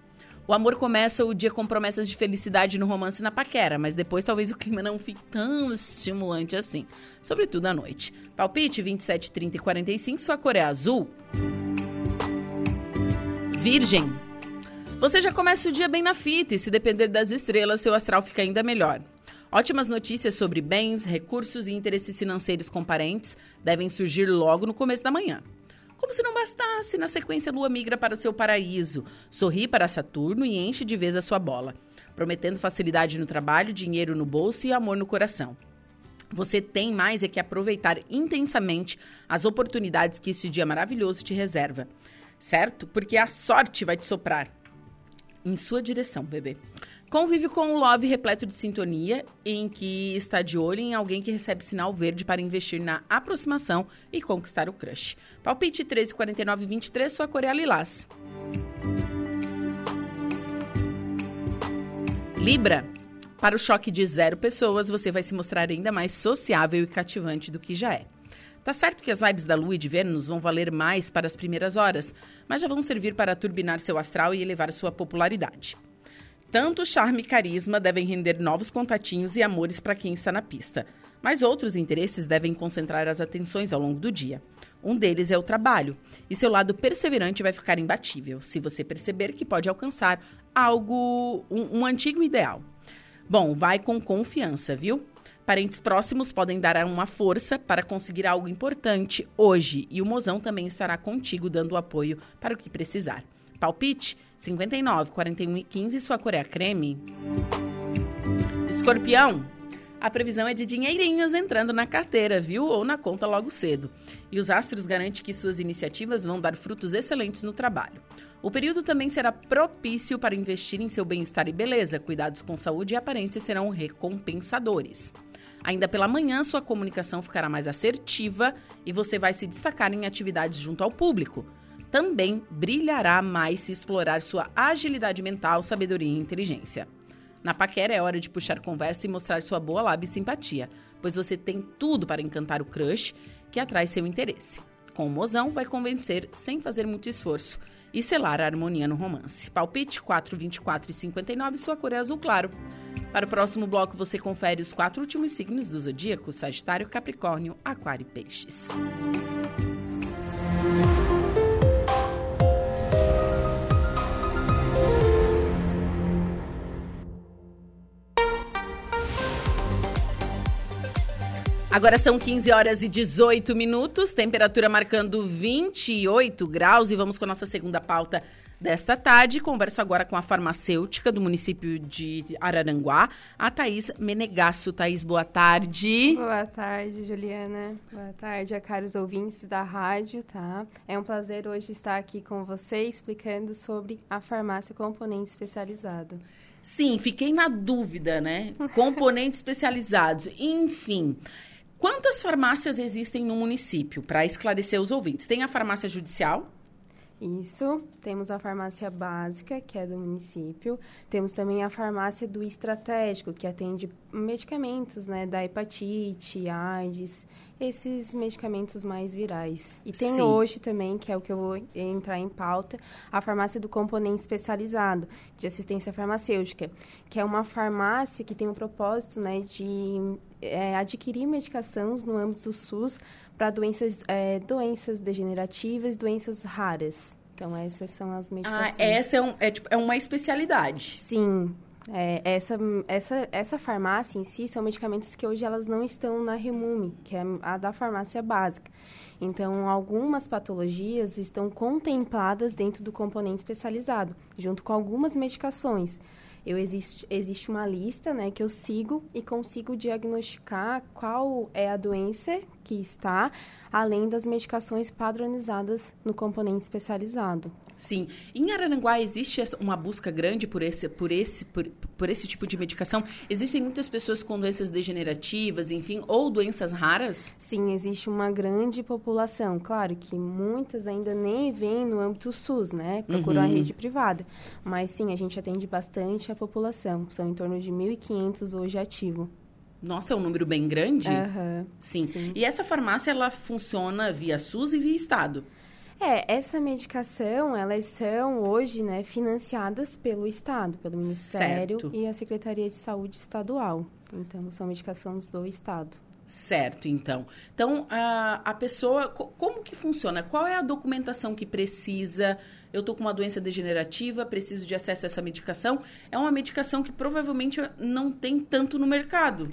O amor começa o dia com promessas de felicidade no romance e na paquera, mas depois talvez o clima não fique tão estimulante assim, sobretudo à noite. Palpite 27, 30 e 45, sua cor é azul. Virgem. Você já começa o dia bem na fita e, se depender das estrelas, seu astral fica ainda melhor. Ótimas notícias sobre bens, recursos e interesses financeiros com parentes devem surgir logo no começo da manhã. Como se não bastasse, na sequência, a lua migra para o seu paraíso, sorri para Saturno e enche de vez a sua bola, prometendo facilidade no trabalho, dinheiro no bolso e amor no coração. Você tem mais é que aproveitar intensamente as oportunidades que esse dia maravilhoso te reserva certo? Porque a sorte vai te soprar em sua direção, bebê. Convive com o Love repleto de sintonia, em que está de olho em alguém que recebe sinal verde para investir na aproximação e conquistar o crush. Palpite 13, 49 23, sua cor é lilás. Libra. Para o choque de zero pessoas, você vai se mostrar ainda mais sociável e cativante do que já é. Tá certo que as vibes da Lua e de Vênus vão valer mais para as primeiras horas, mas já vão servir para turbinar seu astral e elevar sua popularidade. Tanto charme e carisma devem render novos contatinhos e amores para quem está na pista, mas outros interesses devem concentrar as atenções ao longo do dia. Um deles é o trabalho, e seu lado perseverante vai ficar imbatível, se você perceber que pode alcançar algo, um, um antigo ideal. Bom, vai com confiança, viu? Parentes próximos podem dar uma força para conseguir algo importante hoje e o mozão também estará contigo dando apoio para o que precisar. Palpite 59, 41 e 15, sua cor é creme. Escorpião, a previsão é de dinheirinhos entrando na carteira, viu? Ou na conta logo cedo. E os astros garantem que suas iniciativas vão dar frutos excelentes no trabalho. O período também será propício para investir em seu bem-estar e beleza. Cuidados com saúde e aparência serão recompensadores. Ainda pela manhã, sua comunicação ficará mais assertiva e você vai se destacar em atividades junto ao público. também brilhará mais se explorar sua agilidade mental, sabedoria e inteligência. Na paquera é hora de puxar conversa e mostrar sua boa lábia e simpatia, pois você tem tudo para encantar o crush que atrai seu interesse. Com o mozão, vai convencer sem fazer muito esforço e selar a harmonia no romance. Palpite 4, 24 e 59, sua cor é azul claro. Para o próximo bloco, você confere os quatro últimos signos do zodíaco: Sagitário, Capricórnio, Aquário e Peixes. Agora são 15 horas e 18 minutos, temperatura marcando 28 graus e vamos com a nossa segunda pauta desta tarde. Converso agora com a farmacêutica do município de Araranguá, a Thaís Menegasso. Thaís, boa tarde. Boa tarde, Juliana. Boa tarde a caros ouvintes da rádio, tá? É um prazer hoje estar aqui com você explicando sobre a farmácia componente especializado. Sim, fiquei na dúvida, né? Componentes *laughs* especializados, enfim. Quantas farmácias existem no município? Para esclarecer os ouvintes. Tem a farmácia judicial? Isso. Temos a farmácia básica, que é do município. Temos também a farmácia do estratégico, que atende medicamentos, né? Da hepatite, AIDS, esses medicamentos mais virais. E tem Sim. hoje também, que é o que eu vou entrar em pauta, a farmácia do componente especializado de assistência farmacêutica, que é uma farmácia que tem o propósito, né, de é, adquirir medicações no âmbito do SUS para doenças, é, doenças degenerativas, doenças raras. Então, essas são as Ah, medicações. essa é, um, é, tipo, é uma especialidade. Sim. É, essa, essa, essa farmácia em si são medicamentos que hoje elas não estão na Remume, que é a da farmácia básica. Então, algumas patologias estão contempladas dentro do componente especializado, junto com algumas medicações. Eu existe, existe uma lista né, que eu sigo e consigo diagnosticar qual é a doença que está, além das medicações padronizadas no componente especializado. Sim. Em Araranguá existe uma busca grande por esse, por esse, por, por esse tipo de medicação? Existem muitas pessoas com doenças degenerativas, enfim, ou doenças raras? Sim, existe uma grande população. Claro que muitas ainda nem vêm no âmbito SUS, né? Procuram a Uhum. rede privada. Mas sim, a gente atende bastante a população. São em torno de 1.500 hoje ativo. Nossa, é um número bem grande? Aham, Sim. E essa farmácia, ela funciona via SUS e via Estado? É, essa medicação, elas são hoje, né, financiadas pelo Estado, pelo Ministério Certo. e a Secretaria de Saúde Estadual. Então, são medicações do Estado. Certo, então. Então, a, a pessoa, co- como que funciona? Qual é a documentação que precisa? Eu estou com uma doença degenerativa, preciso de acesso a essa medicação. É uma medicação que provavelmente não tem tanto no mercado.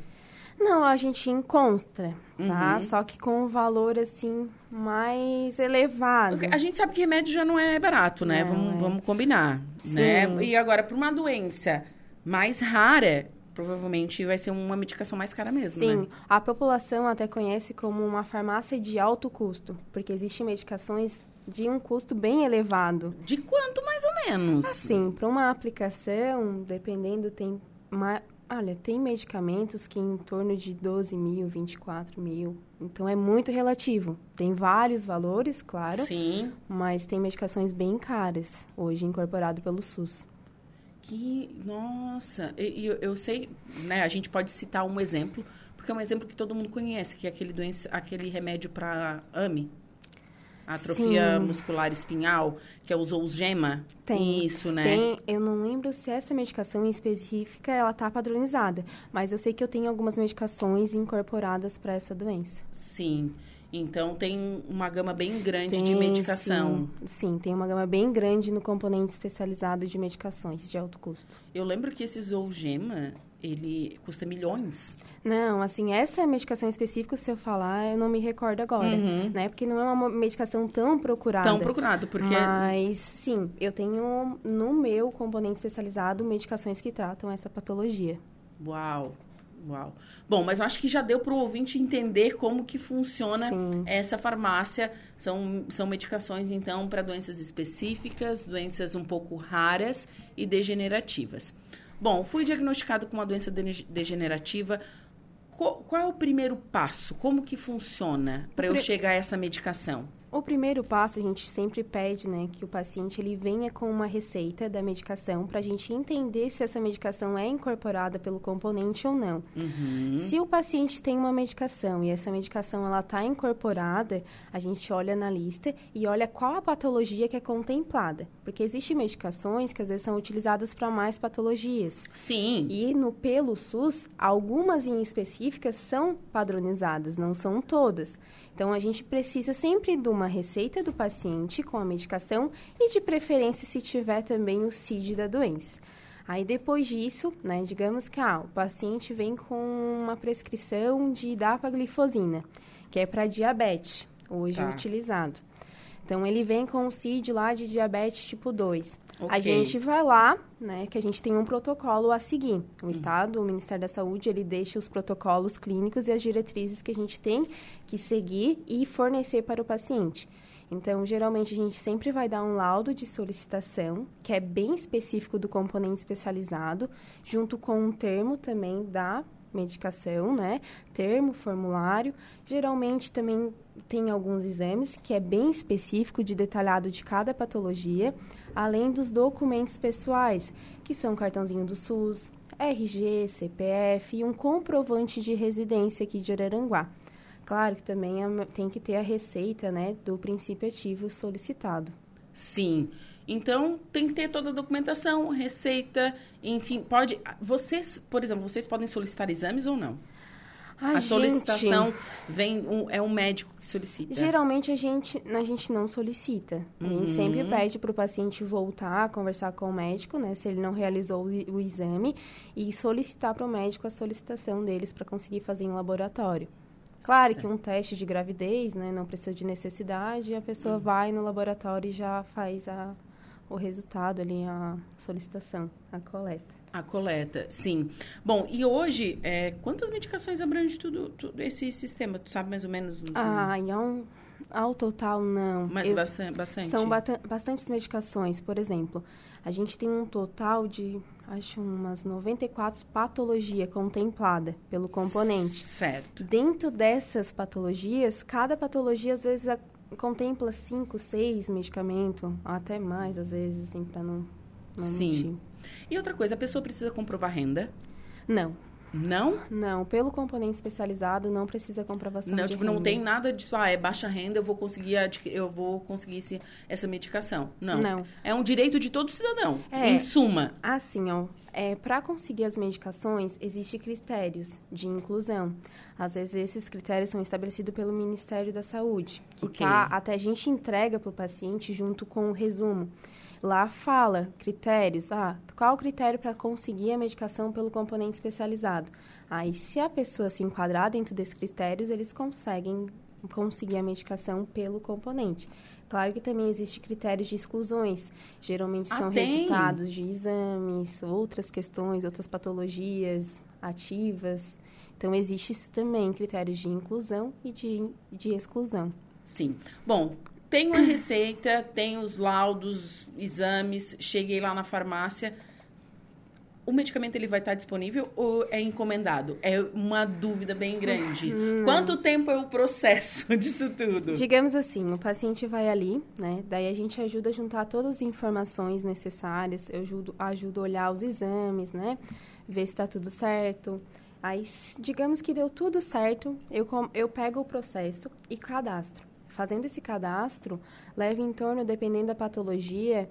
Não, a gente encontra, tá? Uhum. Só que com um valor, assim, mais elevado. A gente sabe que remédio já não é barato, né? Não, vamos, é. vamos combinar, Sim. né? E agora, para uma doença mais rara, provavelmente vai ser uma medicação mais cara mesmo, Sim, né? a população até conhece como uma farmácia de alto custo, porque existem medicações de um custo bem elevado. De quanto, mais ou menos? Assim, para uma aplicação, dependendo, tem... Uma... Olha, tem medicamentos que em torno de 12 mil, 24 mil. Então, é muito relativo. Tem vários valores, claro. Sim. Mas tem medicações bem caras, hoje, incorporado pelo SUS. Que, nossa, eu, eu sei, né, a gente pode citar um exemplo, porque é um exemplo que todo mundo conhece, que é aquele, doença, aquele remédio para Atrofia Sim. muscular espinhal, que é o Zolgema. Tem. Isso, né? Tem, eu não lembro se essa medicação em específica ela tá padronizada, mas eu sei que eu tenho algumas medicações incorporadas para essa doença. Sim. Então tem uma gama bem grande de Tem, medicação. Sim, sim, tem uma gama bem grande no componente especializado de medicações de alto custo. Eu lembro que esse Zolgema, ele custa milhões. Não, assim, essa medicação específica, se eu falar, eu não me recordo agora, Uhum. né? Porque não é uma medicação tão procurada. Tão procurado, porque- Mas, sim, eu tenho no meu componente especializado medicações que tratam essa patologia. Uau, uau. Bom, mas eu acho que já deu para o ouvinte entender como que funciona Sim. essa farmácia. São, são medicações, então, para doenças específicas, doenças um pouco raras e degenerativas. Bom, fui diagnosticado com uma doença de- degenerativa. Co- qual é o primeiro passo? Como que funciona para eu chegar a essa medicação? O primeiro passo, a gente sempre pede, né, que o paciente ele venha com uma receita da medicação para a gente entender se essa medicação é incorporada pelo componente ou não. Uhum. Se o paciente tem uma medicação e essa medicação ela está incorporada, a gente olha na lista e olha qual a patologia que é contemplada, porque existem medicações que às vezes são utilizadas para mais patologias. Sim. E no pelo SUS, algumas em específicas são padronizadas, não são todas. Então, a gente precisa sempre de uma receita do paciente com a medicação e, de preferência, se tiver também o CID da doença. Aí, depois disso, né, digamos que ah, o paciente vem com uma prescrição de dapaglifosina, que é para diabetes, hoje Tá. utilizado. Então, ele vem com o CID lá de diabetes tipo 2. A Ok. gente vai lá, né, que a gente tem um protocolo a seguir. O Estado, o Ministério da Saúde, ele deixa os protocolos clínicos e as diretrizes que a gente tem que seguir e fornecer para o paciente. Então, geralmente, a gente sempre vai dar um laudo de solicitação, que é bem específico do componente especializado, junto com um termo também da medicação, né? Termo, formulário. Geralmente também tem alguns exames que é bem específico de detalhado de cada patologia, além dos documentos pessoais, que são cartãozinho do SUS, RG, CPF e um comprovante de residência aqui de Araranguá. Claro que também é- tem que ter a receita, né, do princípio ativo solicitado. Sim. Então, tem que ter toda a documentação, receita, enfim, pode... Vocês, por exemplo, vocês podem solicitar exames ou não? A, a gente- solicitação vem um, é um médico que solicita. Geralmente a gente, a gente não solicita. A Uhum. gente sempre pede para o paciente voltar, conversar com o médico, né? Se ele não realizou o, o exame, e solicitar para o médico a solicitação deles para conseguir fazer em laboratório. Claro que um teste de gravidez, né? Não precisa de necessidade, a pessoa Uhum. vai no laboratório e já faz a, o resultado ali, a solicitação, a coleta. A coleta, sim. Bom, e hoje, é, quantas medicações abrange tudo, tudo esse sistema? Tu sabe mais ou menos? um- Ah, e ao, ao total, não. Mas bastante? São bata- bastantes medicações. Por exemplo, a gente tem um total de, acho, umas 94 patologias contemplada pelo componente. Certo. Dentro dessas patologias, cada patologia, às vezes, contempla cinco, seis medicamentos, até mais, às vezes, assim, para não, não Sim. mentir. E outra coisa, a pessoa precisa comprovar renda? Não. Não? Não, pelo componente especializado não precisa comprovação Não, de tipo, não renda. tem nada disso, ah, é baixa renda, eu vou conseguir, eu vou conseguir esse- essa medicação. Não. Não. É um direito de todo cidadão, É. em suma. Assim, ó, é, para conseguir as medicações, existem critérios de inclusão. Às vezes, esses critérios são estabelecidos pelo Ministério da Saúde, que Ok. tá, até a gente entrega para o paciente junto com o resumo. Lá fala critérios. Ah, qual o critério para conseguir a medicação pelo componente especializado? Aí, se a pessoa se enquadrar dentro desses critérios, eles conseguem conseguir a medicação pelo componente. Claro que também existem critérios de exclusões. Geralmente Ah, são tem? resultados de exames, outras questões, outras patologias ativas. Então, existem também critérios de inclusão e de, de exclusão. Sim. Bom, tenho a receita, tenho os laudos, exames, cheguei lá na farmácia. O medicamento ele vai estar disponível ou é encomendado? É uma dúvida bem grande. Não. Quanto tempo é o processo *laughs* disso tudo? Digamos assim, o paciente vai ali, né? Daí a gente ajuda a juntar todas as informações necessárias, eu ajudo, ajudo a olhar os exames, né? Ver se está tudo certo. Aí, digamos que deu tudo certo, eu, eu pego o processo e cadastro. Fazendo esse cadastro, leva em torno, dependendo da patologia,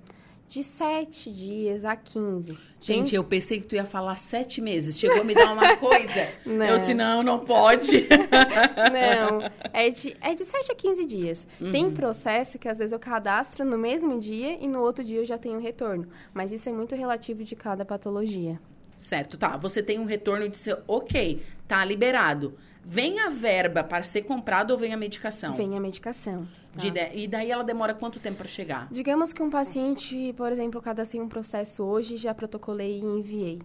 de 7 dias a 15. Gente, Tem- eu pensei que tu ia falar sete meses. Chegou a me dar uma *laughs* coisa. Não. Eu disse, não, não pode. *laughs* Não, é de, é de 7 a 15 dias. Uhum. Tem processo que às vezes eu cadastro no mesmo dia e no outro dia eu já tenho retorno. Mas isso é muito relativo de cada patologia. Certo, tá. Você tem um retorno de ser, ok, tá liberado. Vem a verba para ser comprado ou vem a medicação? Vem a medicação. tá? De- e daí ela demora quanto tempo para chegar? Digamos que um paciente, por exemplo, cadastrei um processo hoje, já protocolei e enviei.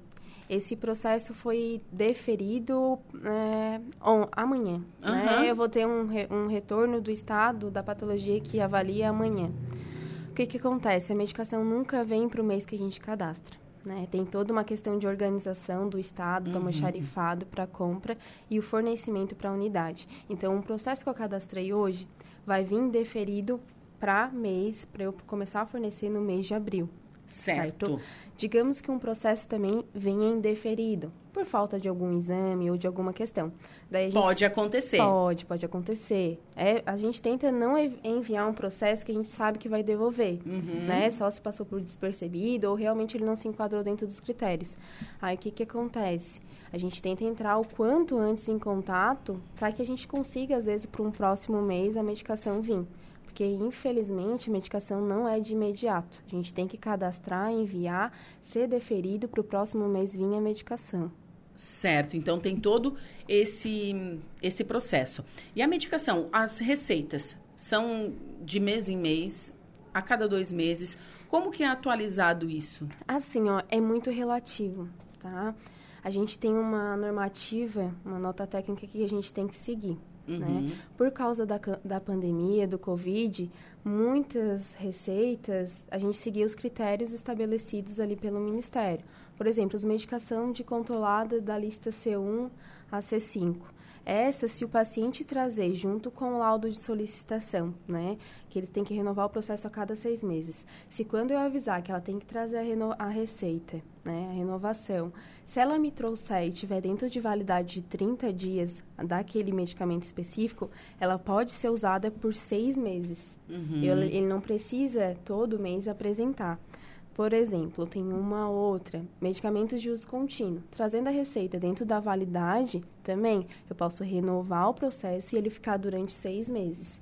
Esse processo foi deferido é, on- amanhã. né? Aham. Eu vou ter um, re- um retorno do estado da patologia que avalia amanhã. O que, que acontece? A medicação nunca vem para o mês que a gente cadastra. Né? Tem toda uma questão de organização do Estado, do Uhum. almoxarifado para compra e o fornecimento para a unidade. Então, o processo que eu cadastrei hoje vai vir deferido para mês, para eu começar a fornecer no mês de abril. Certo. Digamos que um processo também venha indeferido, por falta de algum exame ou de alguma questão. Pode acontecer. Pode, pode acontecer. É, a gente tenta não enviar um processo que a gente sabe que vai devolver, Uhum. né? Só se passou por despercebido ou realmente ele não se enquadrou dentro dos critérios. Aí o que que acontece? A gente tenta entrar o quanto antes em contato para que a gente consiga, às vezes, para um próximo mês a medicação vir. Porque, infelizmente, a medicação não é de imediato. A gente tem que cadastrar, enviar, ser deferido para o próximo mês vir a medicação. Certo, então tem todo esse, esse processo. E a medicação, as receitas são de mês em mês, a cada dois meses. Como que é atualizado isso? Assim, ó, é muito relativo, tá? A gente tem uma normativa, uma nota técnica que a gente tem que seguir, Uhum. né? Por causa da, da pandemia, do Covid, muitas receitas, a gente seguia os critérios estabelecidos ali pelo Ministério. Por exemplo, as medicação de controlada da lista C1 a C5. Essa, se o paciente trazer junto com o laudo de solicitação, né? Que ele tem que renovar o processo a cada seis meses. Se quando eu avisar que ela tem que trazer a, a receita, né? A renovação. Se ela me trouxer e tiver dentro de validade de 30 dias daquele medicamento específico, ela pode ser usada por seis meses. Uhum. Eu- ele não precisa todo mês apresentar. Por exemplo, tem uma outra, medicamentos de uso contínuo. Trazendo a receita dentro da validade, também eu posso renovar o processo e ele ficar durante seis meses.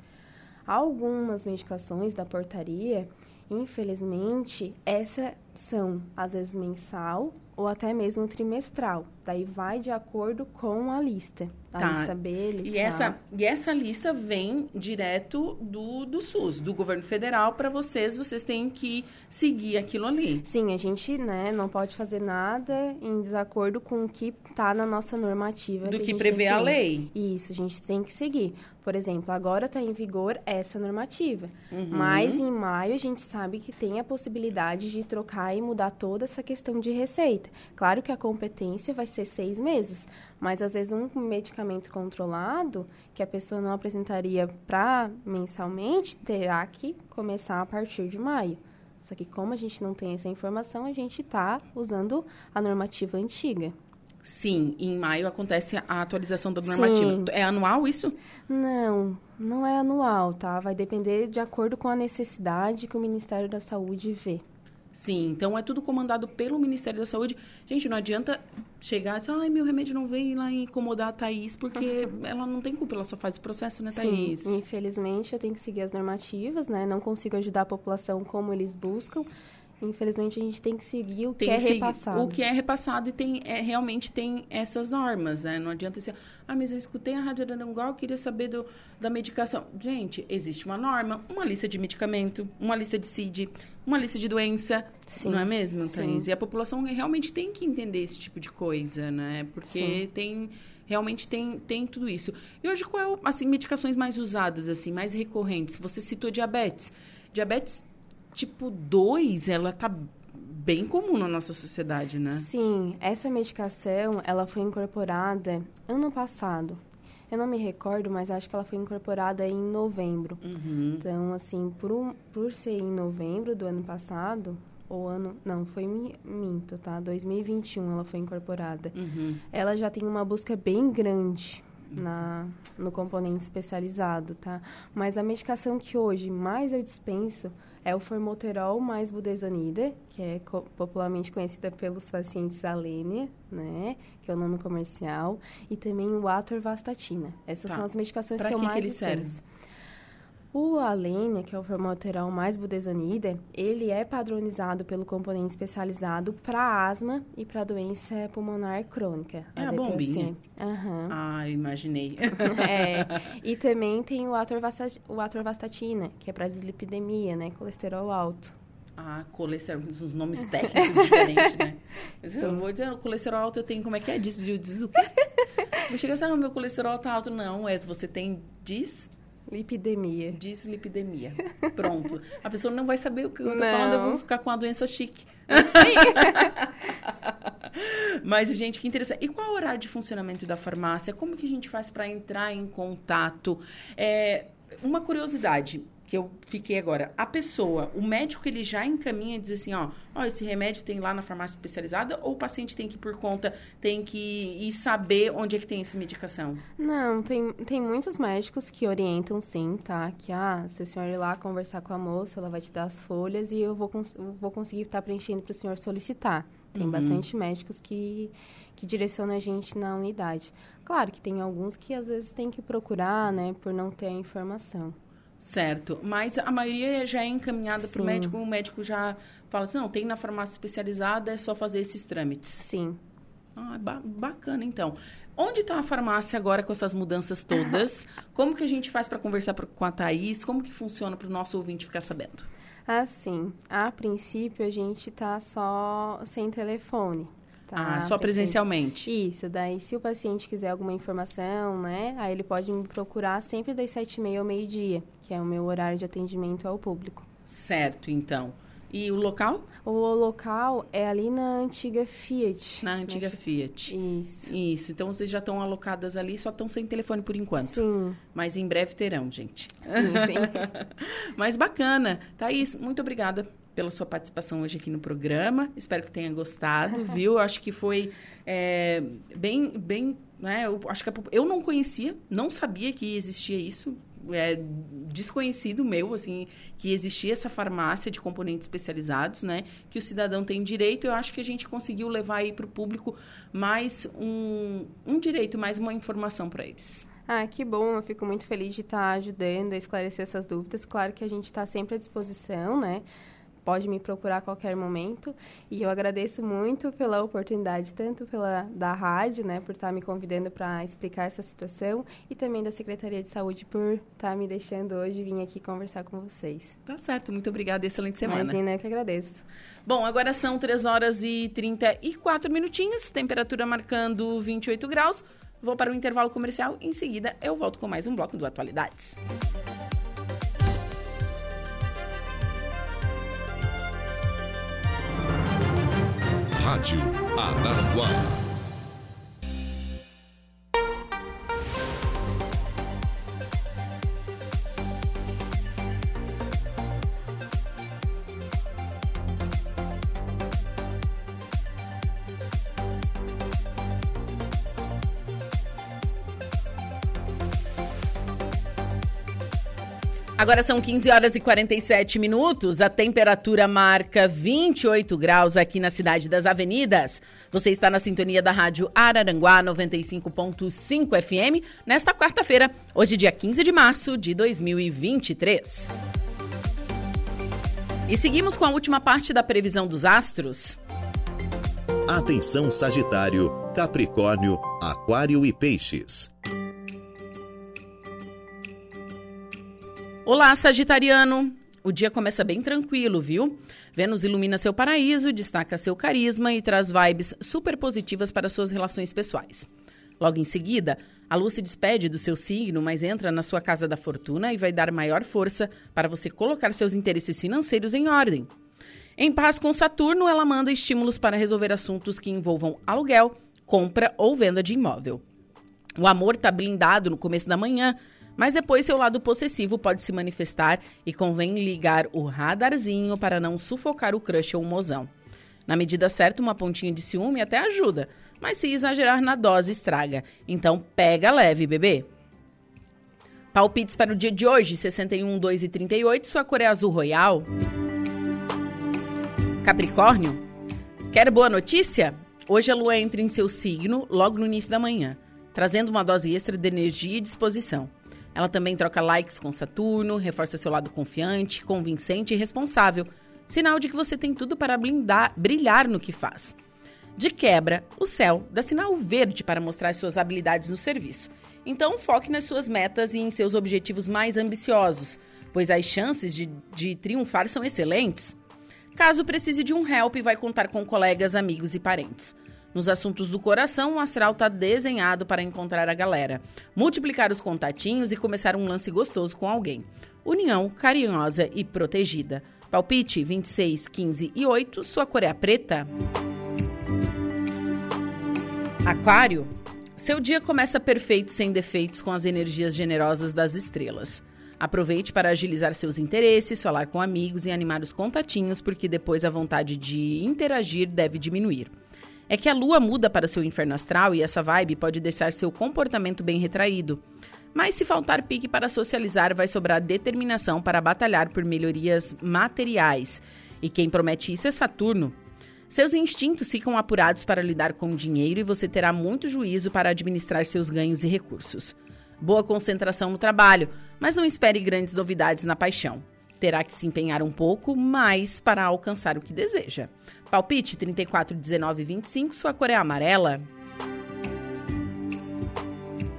Algumas medicações da portaria, infelizmente, essas são às vezes mensal ou até mesmo trimestral. Daí vai de acordo com a lista. A Tá. lista B, lista E A. essa, e essa lista vem direto do, do SUS, do governo federal, para vocês, vocês têm que seguir aquilo ali. Sim, a gente né, não pode fazer nada em desacordo com o que está na nossa normativa. Do que gente prevê a lei. Isso, a gente tem que seguir. Por exemplo, agora está em vigor essa normativa. Uhum. Mas em maio a gente sabe que tem a possibilidade de trocar e mudar toda essa questão de receita. Claro que a competência vai ser seis meses, mas às vezes um medicamento controlado que a pessoa não apresentaria para mensalmente terá que começar a partir de maio. Só que como a gente não tem essa informação, a gente está usando a normativa antiga. Sim, em maio acontece a atualização da Sim. normativa. É anual isso? Não, não é anual, tá? Vai depender de acordo com a necessidade que o Ministério da Saúde vê. Sim, então é tudo comandado pelo Ministério da Saúde. Gente, não adianta chegar e dizer, ai, meu remédio não veio lá incomodar a Thaís, porque *laughs* ela não tem culpa, ela só faz o processo, né, Thaís? Sim, infelizmente eu tenho que seguir as normativas, né? Não consigo ajudar a população como eles buscam. Infelizmente a gente tem que seguir o Tem que é seguir repassado. O que é repassado e tem, é, realmente tem essas normas, né? Não adianta ser, ah, mas eu escutei a Rádio Aranguá, eu queria saber do, da medicação. Gente, existe uma norma, uma lista de medicamento, uma lista de CID, uma lista de doença, Sim, não é mesmo, sim. Thaís? E a população realmente tem que entender esse tipo de coisa, né? Porque Sim. tem realmente tem, tem tudo isso. E hoje qual é, assim, medicações mais usadas assim, mais recorrentes? Você citou diabetes. Diabetes tipo 2, ela tá bem comum na nossa sociedade, né? Sim, essa medicação, ela foi incorporada ano passado. Eu não me recordo, mas acho que ela foi incorporada em novembro. Uhum. Então, assim, por, por ser em novembro do ano passado, ou ano... Não, foi mi- minto, tá? 2021 ela foi incorporada. Uhum. Ela já tem uma busca bem grande na, no componente especializado, tá? Mas a medicação que hoje mais eu dispenso é o formoterol mais budesonida, que é co- popularmente conhecida pelos pacientes Alênia, né? Que é o nome comercial. E também o atorvastatina. Essas Tá. são as medicações Pra que eu que que mais ele serve? O Alênia, que é o formoterol mais budesonida, ele é padronizado pelo componente especializado para asma e para doença pulmonar crônica. É a DPOC. bombinha? Aham. Ah, imaginei. *laughs* É, *laughs* e também tem o, atorvasta- o atorvastatina, que é para dislipidemia, né? Colesterol alto. Ah, colesterol, uns nomes técnicos diferentes, né? *laughs* Mas eu vou dizer, colesterol alto eu tenho, como é que é? Diz, diz, diz o quê? Vou chegar assim, ah, meu colesterol tá alto. Não, é, você tem dis... Lipidemia. Dislipidemia. Pronto. A pessoa não vai saber o que eu tô Não. falando, eu vou ficar com a doença chique. *laughs* Mas, gente, que interessante. E qual é o horário de funcionamento da farmácia? Como que a gente faz para entrar em contato? É, uma curiosidade que eu fiquei agora. A pessoa, o médico ele já encaminha e diz assim, ó, ó, esse remédio tem lá na farmácia especializada ou o paciente tem que ir por conta, tem que ir saber onde é que tem essa medicação? Não, tem, tem muitos médicos que orientam sim, tá? Que, ah, se o senhor ir lá conversar com a moça, ela vai te dar as folhas e eu vou, cons vou conseguir estar tá preenchendo para o senhor solicitar. Tem uhum. bastante médicos que, que direcionam a gente na unidade. Claro que tem alguns que às vezes tem que procurar, né, por não ter a informação. Certo, mas a maioria já é encaminhada para o médico, o médico já fala assim, não, tem na farmácia especializada, é só fazer esses trâmites. Sim. Ah, ba bacana, então. Onde está a farmácia agora com essas mudanças todas? *laughs* Como que a gente faz para conversar pra, com a Thaís? Como que funciona para o nosso ouvinte ficar sabendo? Assim, a princípio a gente está só sem telefone. Tá, ah, só presencialmente. Isso, daí se o paciente quiser alguma informação, né, aí ele pode me procurar sempre das sete e meia ao meio-dia, que é o meu horário de atendimento ao público. Certo, então. E o local? O local é ali na antiga Fiat. Na antiga na Fiat. Isso. Isso. Então vocês já estão alocadas ali, só estão sem telefone por enquanto. Sim. Mas em breve terão, gente. Sim, sim. *laughs* Mas bacana. Thaís, muito obrigada pela sua participação hoje aqui no programa. Espero que tenha gostado, *laughs* viu? Acho que foi é, bem, bem, né? Eu acho que a, eu não conhecia, não sabia que existia isso. É desconhecido meu, assim, que existia essa farmácia de componentes especializados, né? Que o cidadão tem direito. Eu acho que a gente conseguiu levar aí para o público mais um, um direito, mais uma informação para eles. Ah, que bom, eu fico muito feliz de estar ajudando a esclarecer essas dúvidas. Claro que a gente está sempre à disposição, né? Pode me procurar a qualquer momento. E eu agradeço muito pela oportunidade, tanto pela da rádio, né, por estar me convidando para explicar essa situação, e também da Secretaria de Saúde por estar me deixando hoje vir aqui conversar com vocês. Tá certo, muito obrigada, excelente semana. Imagina, eu que agradeço. Bom, agora são 3 horas e 34 minutinhos, temperatura marcando 28 graus. Vou para o intervalo comercial, em seguida eu volto com mais um bloco do Atualidades. Rádio Araranguá. Agora são 15 horas e 47 minutos. A temperatura marca 28 graus aqui na cidade das Avenidas. Você está na sintonia da Rádio Araranguá 95.5 FM nesta quarta-feira, hoje dia 15 de março de 2023. E seguimos com a última parte da previsão dos astros. Atenção Sagitário, Capricórnio, Aquário e Peixes. Olá, Sagitariano! O dia começa bem tranquilo, viu? Vênus ilumina seu paraíso, destaca seu carisma e traz vibes super positivas para suas relações pessoais. Logo em seguida, a lua se despede do seu signo, mas entra na sua casa da fortuna e vai dar maior força para você colocar seus interesses financeiros em ordem. Em paz com Saturno, ela manda estímulos para resolver assuntos que envolvam aluguel, compra ou venda de imóvel. O amor está blindado no começo da manhã, mas depois seu lado possessivo pode se manifestar e convém ligar o radarzinho para não sufocar o crush ou o mozão. Na medida certa, uma pontinha de ciúme até ajuda, mas se exagerar na dose estraga. Então pega leve, bebê. Palpites para o dia de hoje, 61, 2 e 38, sua cor é azul royal. Capricórnio, quer boa notícia? Hoje a lua entra em seu signo logo no início da manhã, trazendo uma dose extra de energia e disposição. Ela também troca likes com Saturno, reforça seu lado confiante, convincente e responsável, sinal de que você tem tudo para blindar, brilhar no que faz. De quebra, o céu dá sinal verde para mostrar suas habilidades no serviço. Então, foque nas suas metas e em seus objetivos mais ambiciosos, pois as chances de, de triunfar são excelentes. Caso precise de um help, vai contar com colegas, amigos e parentes. Nos assuntos do coração, o astral está desenhado para encontrar a galera, multiplicar os contatinhos e começar um lance gostoso com alguém. União carinhosa e protegida. Palpite 26, 15 e 8, sua cor é a preta. Aquário, seu dia começa perfeito sem defeitos com as energias generosas das estrelas. Aproveite para agilizar seus interesses, falar com amigos e animar os contatinhos, porque depois a vontade de interagir deve diminuir. É que a lua muda para seu inferno astral e essa vibe pode deixar seu comportamento bem retraído. Mas se faltar pique para socializar, vai sobrar determinação para batalhar por melhorias materiais. E quem promete isso é Saturno. Seus instintos ficam apurados para lidar com dinheiro e você terá muito juízo para administrar seus ganhos e recursos. Boa concentração no trabalho, mas não espere grandes novidades na paixão. Terá que se empenhar um pouco mais para alcançar o que deseja. Palpite 34, 19 25, sua cor é amarela.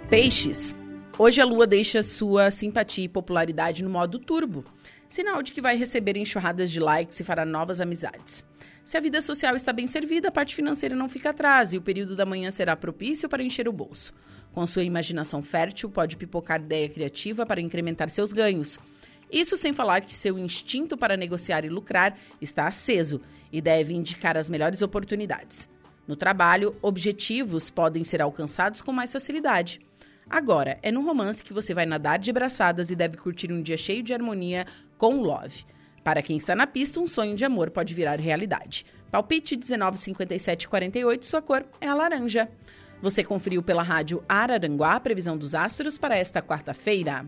Peixes. Hoje a lua deixa sua simpatia e popularidade no modo turbo, sinal de que vai receber enxurradas de likes e fará novas amizades. Se a vida social está bem servida, a parte financeira não fica atrás e o período da manhã será propício para encher o bolso. Com sua imaginação fértil, pode pipocar ideia criativa para incrementar seus ganhos. Isso sem falar que seu instinto para negociar e lucrar está aceso e deve indicar as melhores oportunidades. No trabalho, objetivos podem ser alcançados com mais facilidade. Agora, é no romance que você vai nadar de braçadas e deve curtir um dia cheio de harmonia com o Love. Para quem está na pista, um sonho de amor pode virar realidade. Palpite 195748, sua cor é a laranja. Você conferiu pela rádio Araranguá a previsão dos astros para esta quarta-feira.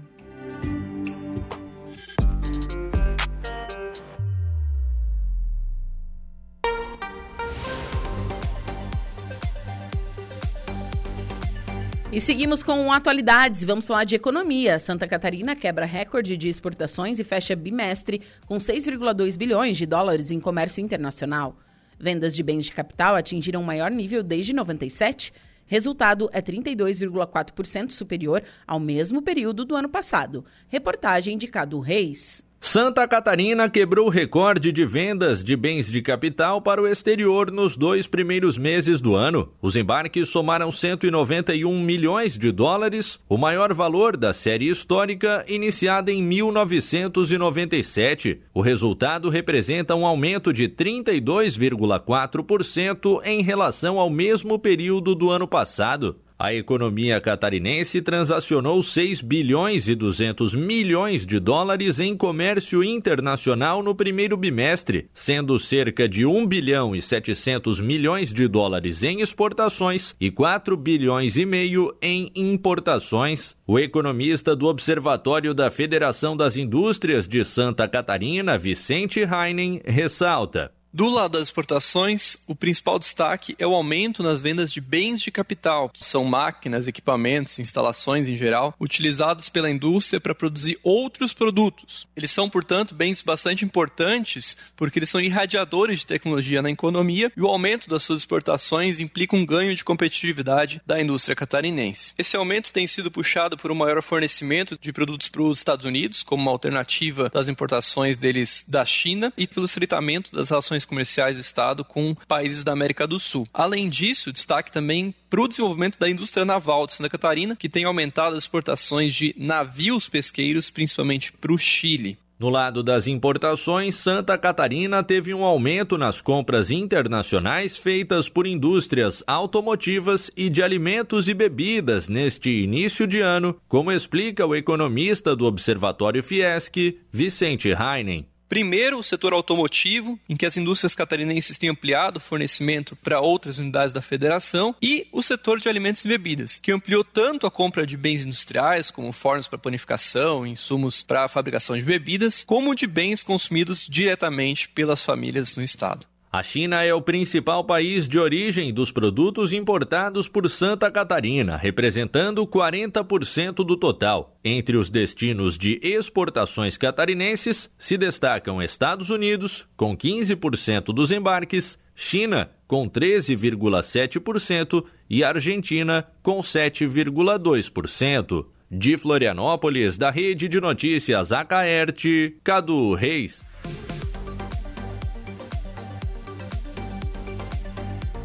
E seguimos com atualidades. Vamos falar de economia. Santa Catarina quebra recorde de exportações e fecha bimestre com 6,2 bilhões de dólares em comércio internacional. Vendas de bens de capital atingiram o maior nível desde 97. Resultado é 32,4% superior ao mesmo período do ano passado. Reportagem de Cadu Reis. Santa Catarina quebrou o recorde de vendas de bens de capital para o exterior nos dois primeiros meses do ano. Os embarques somaram 191 milhões de dólares, o maior valor da série histórica iniciada em 1997. O resultado representa um aumento de 32,4% em relação ao mesmo período do ano passado. A economia catarinense transacionou 6 bilhões e 200 milhões de dólares em comércio internacional no primeiro bimestre, sendo cerca de 1 bilhão e 700 milhões de dólares em exportações e 4 bilhões e meio em importações. O economista do Observatório da Federação das Indústrias de Santa Catarina, Vicente Heinen, ressalta. Do lado das exportações, o principal destaque é o aumento nas vendas de bens de capital, que são máquinas, equipamentos, instalações em geral, utilizados pela indústria para produzir outros produtos. Eles são, portanto, bens bastante importantes porque eles são irradiadores de tecnologia na economia e o aumento das suas exportações implica um ganho de competitividade da indústria catarinense. Esse aumento tem sido puxado por um maior fornecimento de produtos para os Estados Unidos, como uma alternativa das importações deles da China, e pelo estreitamento das relações comerciais do Estado com países da América do Sul. Além disso, destaque também para o desenvolvimento da indústria naval de Santa Catarina, que tem aumentado as exportações de navios pesqueiros, principalmente para o Chile. No lado das importações, Santa Catarina teve um aumento nas compras internacionais feitas por indústrias automotivas e de alimentos e bebidas neste início de ano, como explica o economista do Observatório Fiesc, Vicente Heinen. Primeiro, o setor automotivo, em que as indústrias catarinenses têm ampliado o fornecimento para outras unidades da federação, e o setor de alimentos e bebidas, que ampliou tanto a compra de bens industriais, como fornos para panificação, insumos para a fabricação de bebidas, como de bens consumidos diretamente pelas famílias no estado. A China é o principal país de origem dos produtos importados por Santa Catarina, representando 40% do total. Entre os destinos de exportações catarinenses se destacam Estados Unidos, com 15% dos embarques, China, com 13,7% e Argentina, com 7,2%. De Florianópolis, da Rede de Notícias Acaerte, Cadu Reis.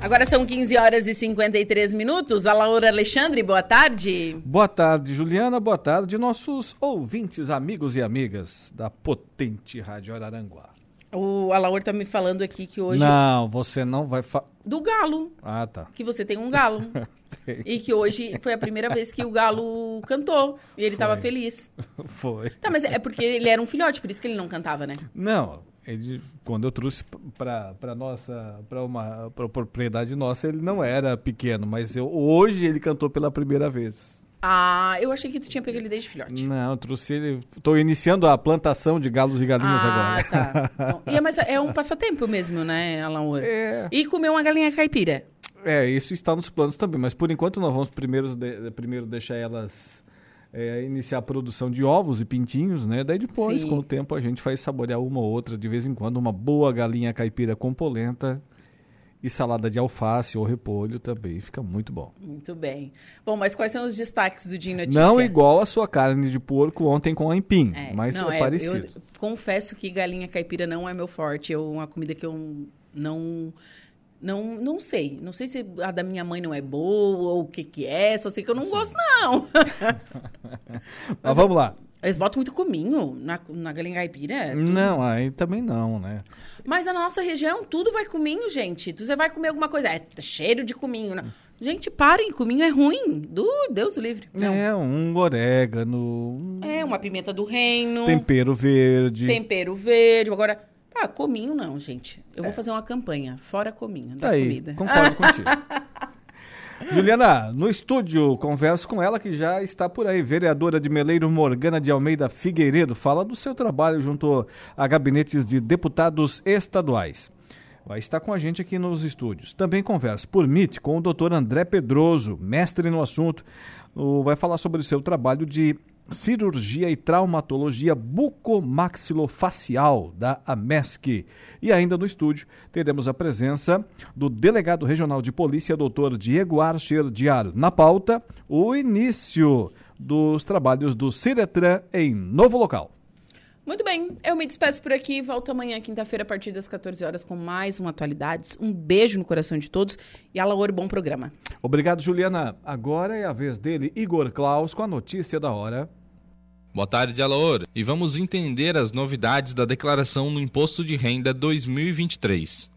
Agora são 15 horas e 53 minutos. A Laura Alexandre, boa tarde. Boa tarde, Juliana. Boa tarde, nossos ouvintes, amigos e amigas da potente Rádio Araranguá. O Alaor tá me falando aqui que hoje. Não, você não vai. Fa... Do galo. Ah, tá. Que você tem um galo. *laughs* e que hoje foi a primeira vez que o galo cantou. E ele foi. tava feliz. *laughs* Foi. Tá, mas é porque ele era um filhote, por isso que ele não cantava, né? Não. Ele, quando eu trouxe para nossa para uma pra propriedade nossa ele não era pequeno mas eu, hoje ele cantou pela primeira vez ah, eu achei que tu tinha pego ele desde filhote. Não, eu trouxe ele. Estou iniciando a plantação de galos e galinhas ah, agora. Ah, tá. *laughs* É, mas é um passatempo mesmo, né, Alan É. E comer uma galinha caipira. É, isso está nos planos também, mas por enquanto nós vamos primeiro, de, primeiro deixar elas é, iniciar a produção de ovos e pintinhos, né? Daí depois, Sim. com o tempo, a gente faz saborear uma ou outra, de vez em quando, uma boa galinha caipira com polenta e salada de alface ou repolho também fica muito bom. Muito bem. Bom, mas quais são os destaques do Dia Notícia? Não igual a sua carne de porco ontem com aipim, é, mas não, é, é parecido. Eu confesso que galinha caipira não é meu forte. É uma comida que eu não... Não, não sei. Não sei se a da minha mãe não é boa ou o que que é. Só sei que eu não gosto, não. mas, *laughs* mas vamos lá. Eles botam muito cominho na, na galinha caipira? Não, aí também não, né? Mas na nossa região, tudo vai cominho, gente. Você vai comer alguma coisa, é cheiro de cominho. Né? Gente, parem, cominho é ruim. Do Deus livre. Não. É, um orégano. É, uma pimenta do reino. Tempero verde. Tempero verde. Agora, ah, cominho não, gente. Eu é. vou fazer uma campanha. Fora cominho da tá aí, comida. Concordo contigo. *laughs* Juliana, no estúdio, converso com ela que já está por aí, vereadora de Meleiro Morgana de Almeida Figueiredo, fala do seu trabalho junto a gabinetes de deputados estaduais. Vai estar com a gente aqui nos estúdios. Também converso por MIT com o doutor André Pedroso, mestre no assunto. Vai falar sobre o seu trabalho de cirurgia e traumatologia bucomaxilofacial da AMESC. E ainda no estúdio teremos a presença do delegado regional de polícia, doutor Diego Archer Diário. Na pauta, o início dos trabalhos do Ciretran em novo local. Muito bem, eu me despeço por aqui. Volto amanhã, quinta-feira, a partir das 14 horas, com mais uma Atualidades. Um beijo no coração de todos e Alaor, bom programa. Obrigado, Juliana. Agora é a vez dele, Igor Klaus, com a notícia da hora. Boa tarde, Alaor, e vamos entender as novidades da declaração no Imposto de Renda 2023.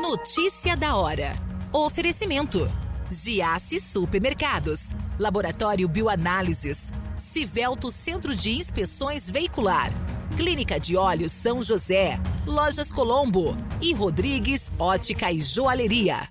Notícia da hora. Oferecimento. Giasse Supermercados, Laboratório Bioanálises, Civelto Centro de Inspeções Veicular, Clínica de Olhos São José, Lojas Colombo e Rodrigues Ótica e Joalheria.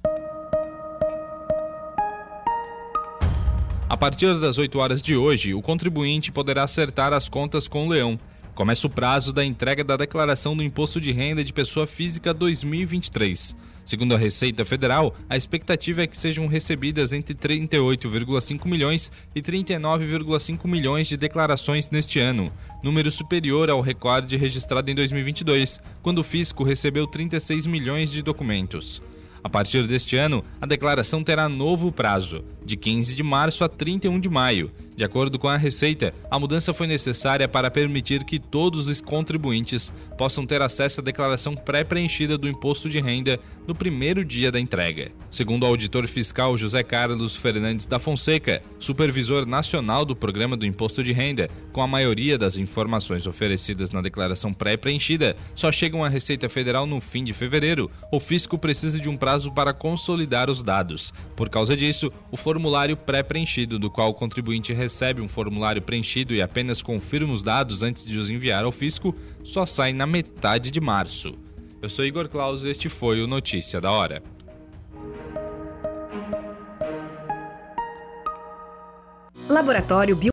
A partir das 8 horas de hoje, o contribuinte poderá acertar as contas com o Leão. Começa o prazo da entrega da declaração do Imposto de Renda de Pessoa Física 2023. Segundo a Receita Federal, a expectativa é que sejam recebidas entre 38,5 milhões e 39,5 milhões de declarações neste ano, número superior ao recorde registrado em 2022, quando o fisco recebeu 36 milhões de documentos. A partir deste ano, a declaração terá novo prazo, de 15 de março a 31 de maio. De acordo com a Receita, a mudança foi necessária para permitir que todos os contribuintes possam ter acesso à declaração pré-preenchida do imposto de renda no primeiro dia da entrega. Segundo o auditor fiscal José Carlos Fernandes da Fonseca, supervisor nacional do Programa do Imposto de Renda, com a maioria das informações oferecidas na declaração pré-preenchida só chegam à Receita Federal no fim de fevereiro, o fisco precisa de um prazo para consolidar os dados. Por causa disso, o formulário pré-preenchido, do qual o contribuinte recebe um formulário preenchido e apenas confirma os dados antes de os enviar ao fisco, só sai na metade de março. Eu sou Igor Claus e este foi o Notícia da Hora. Laboratório Bio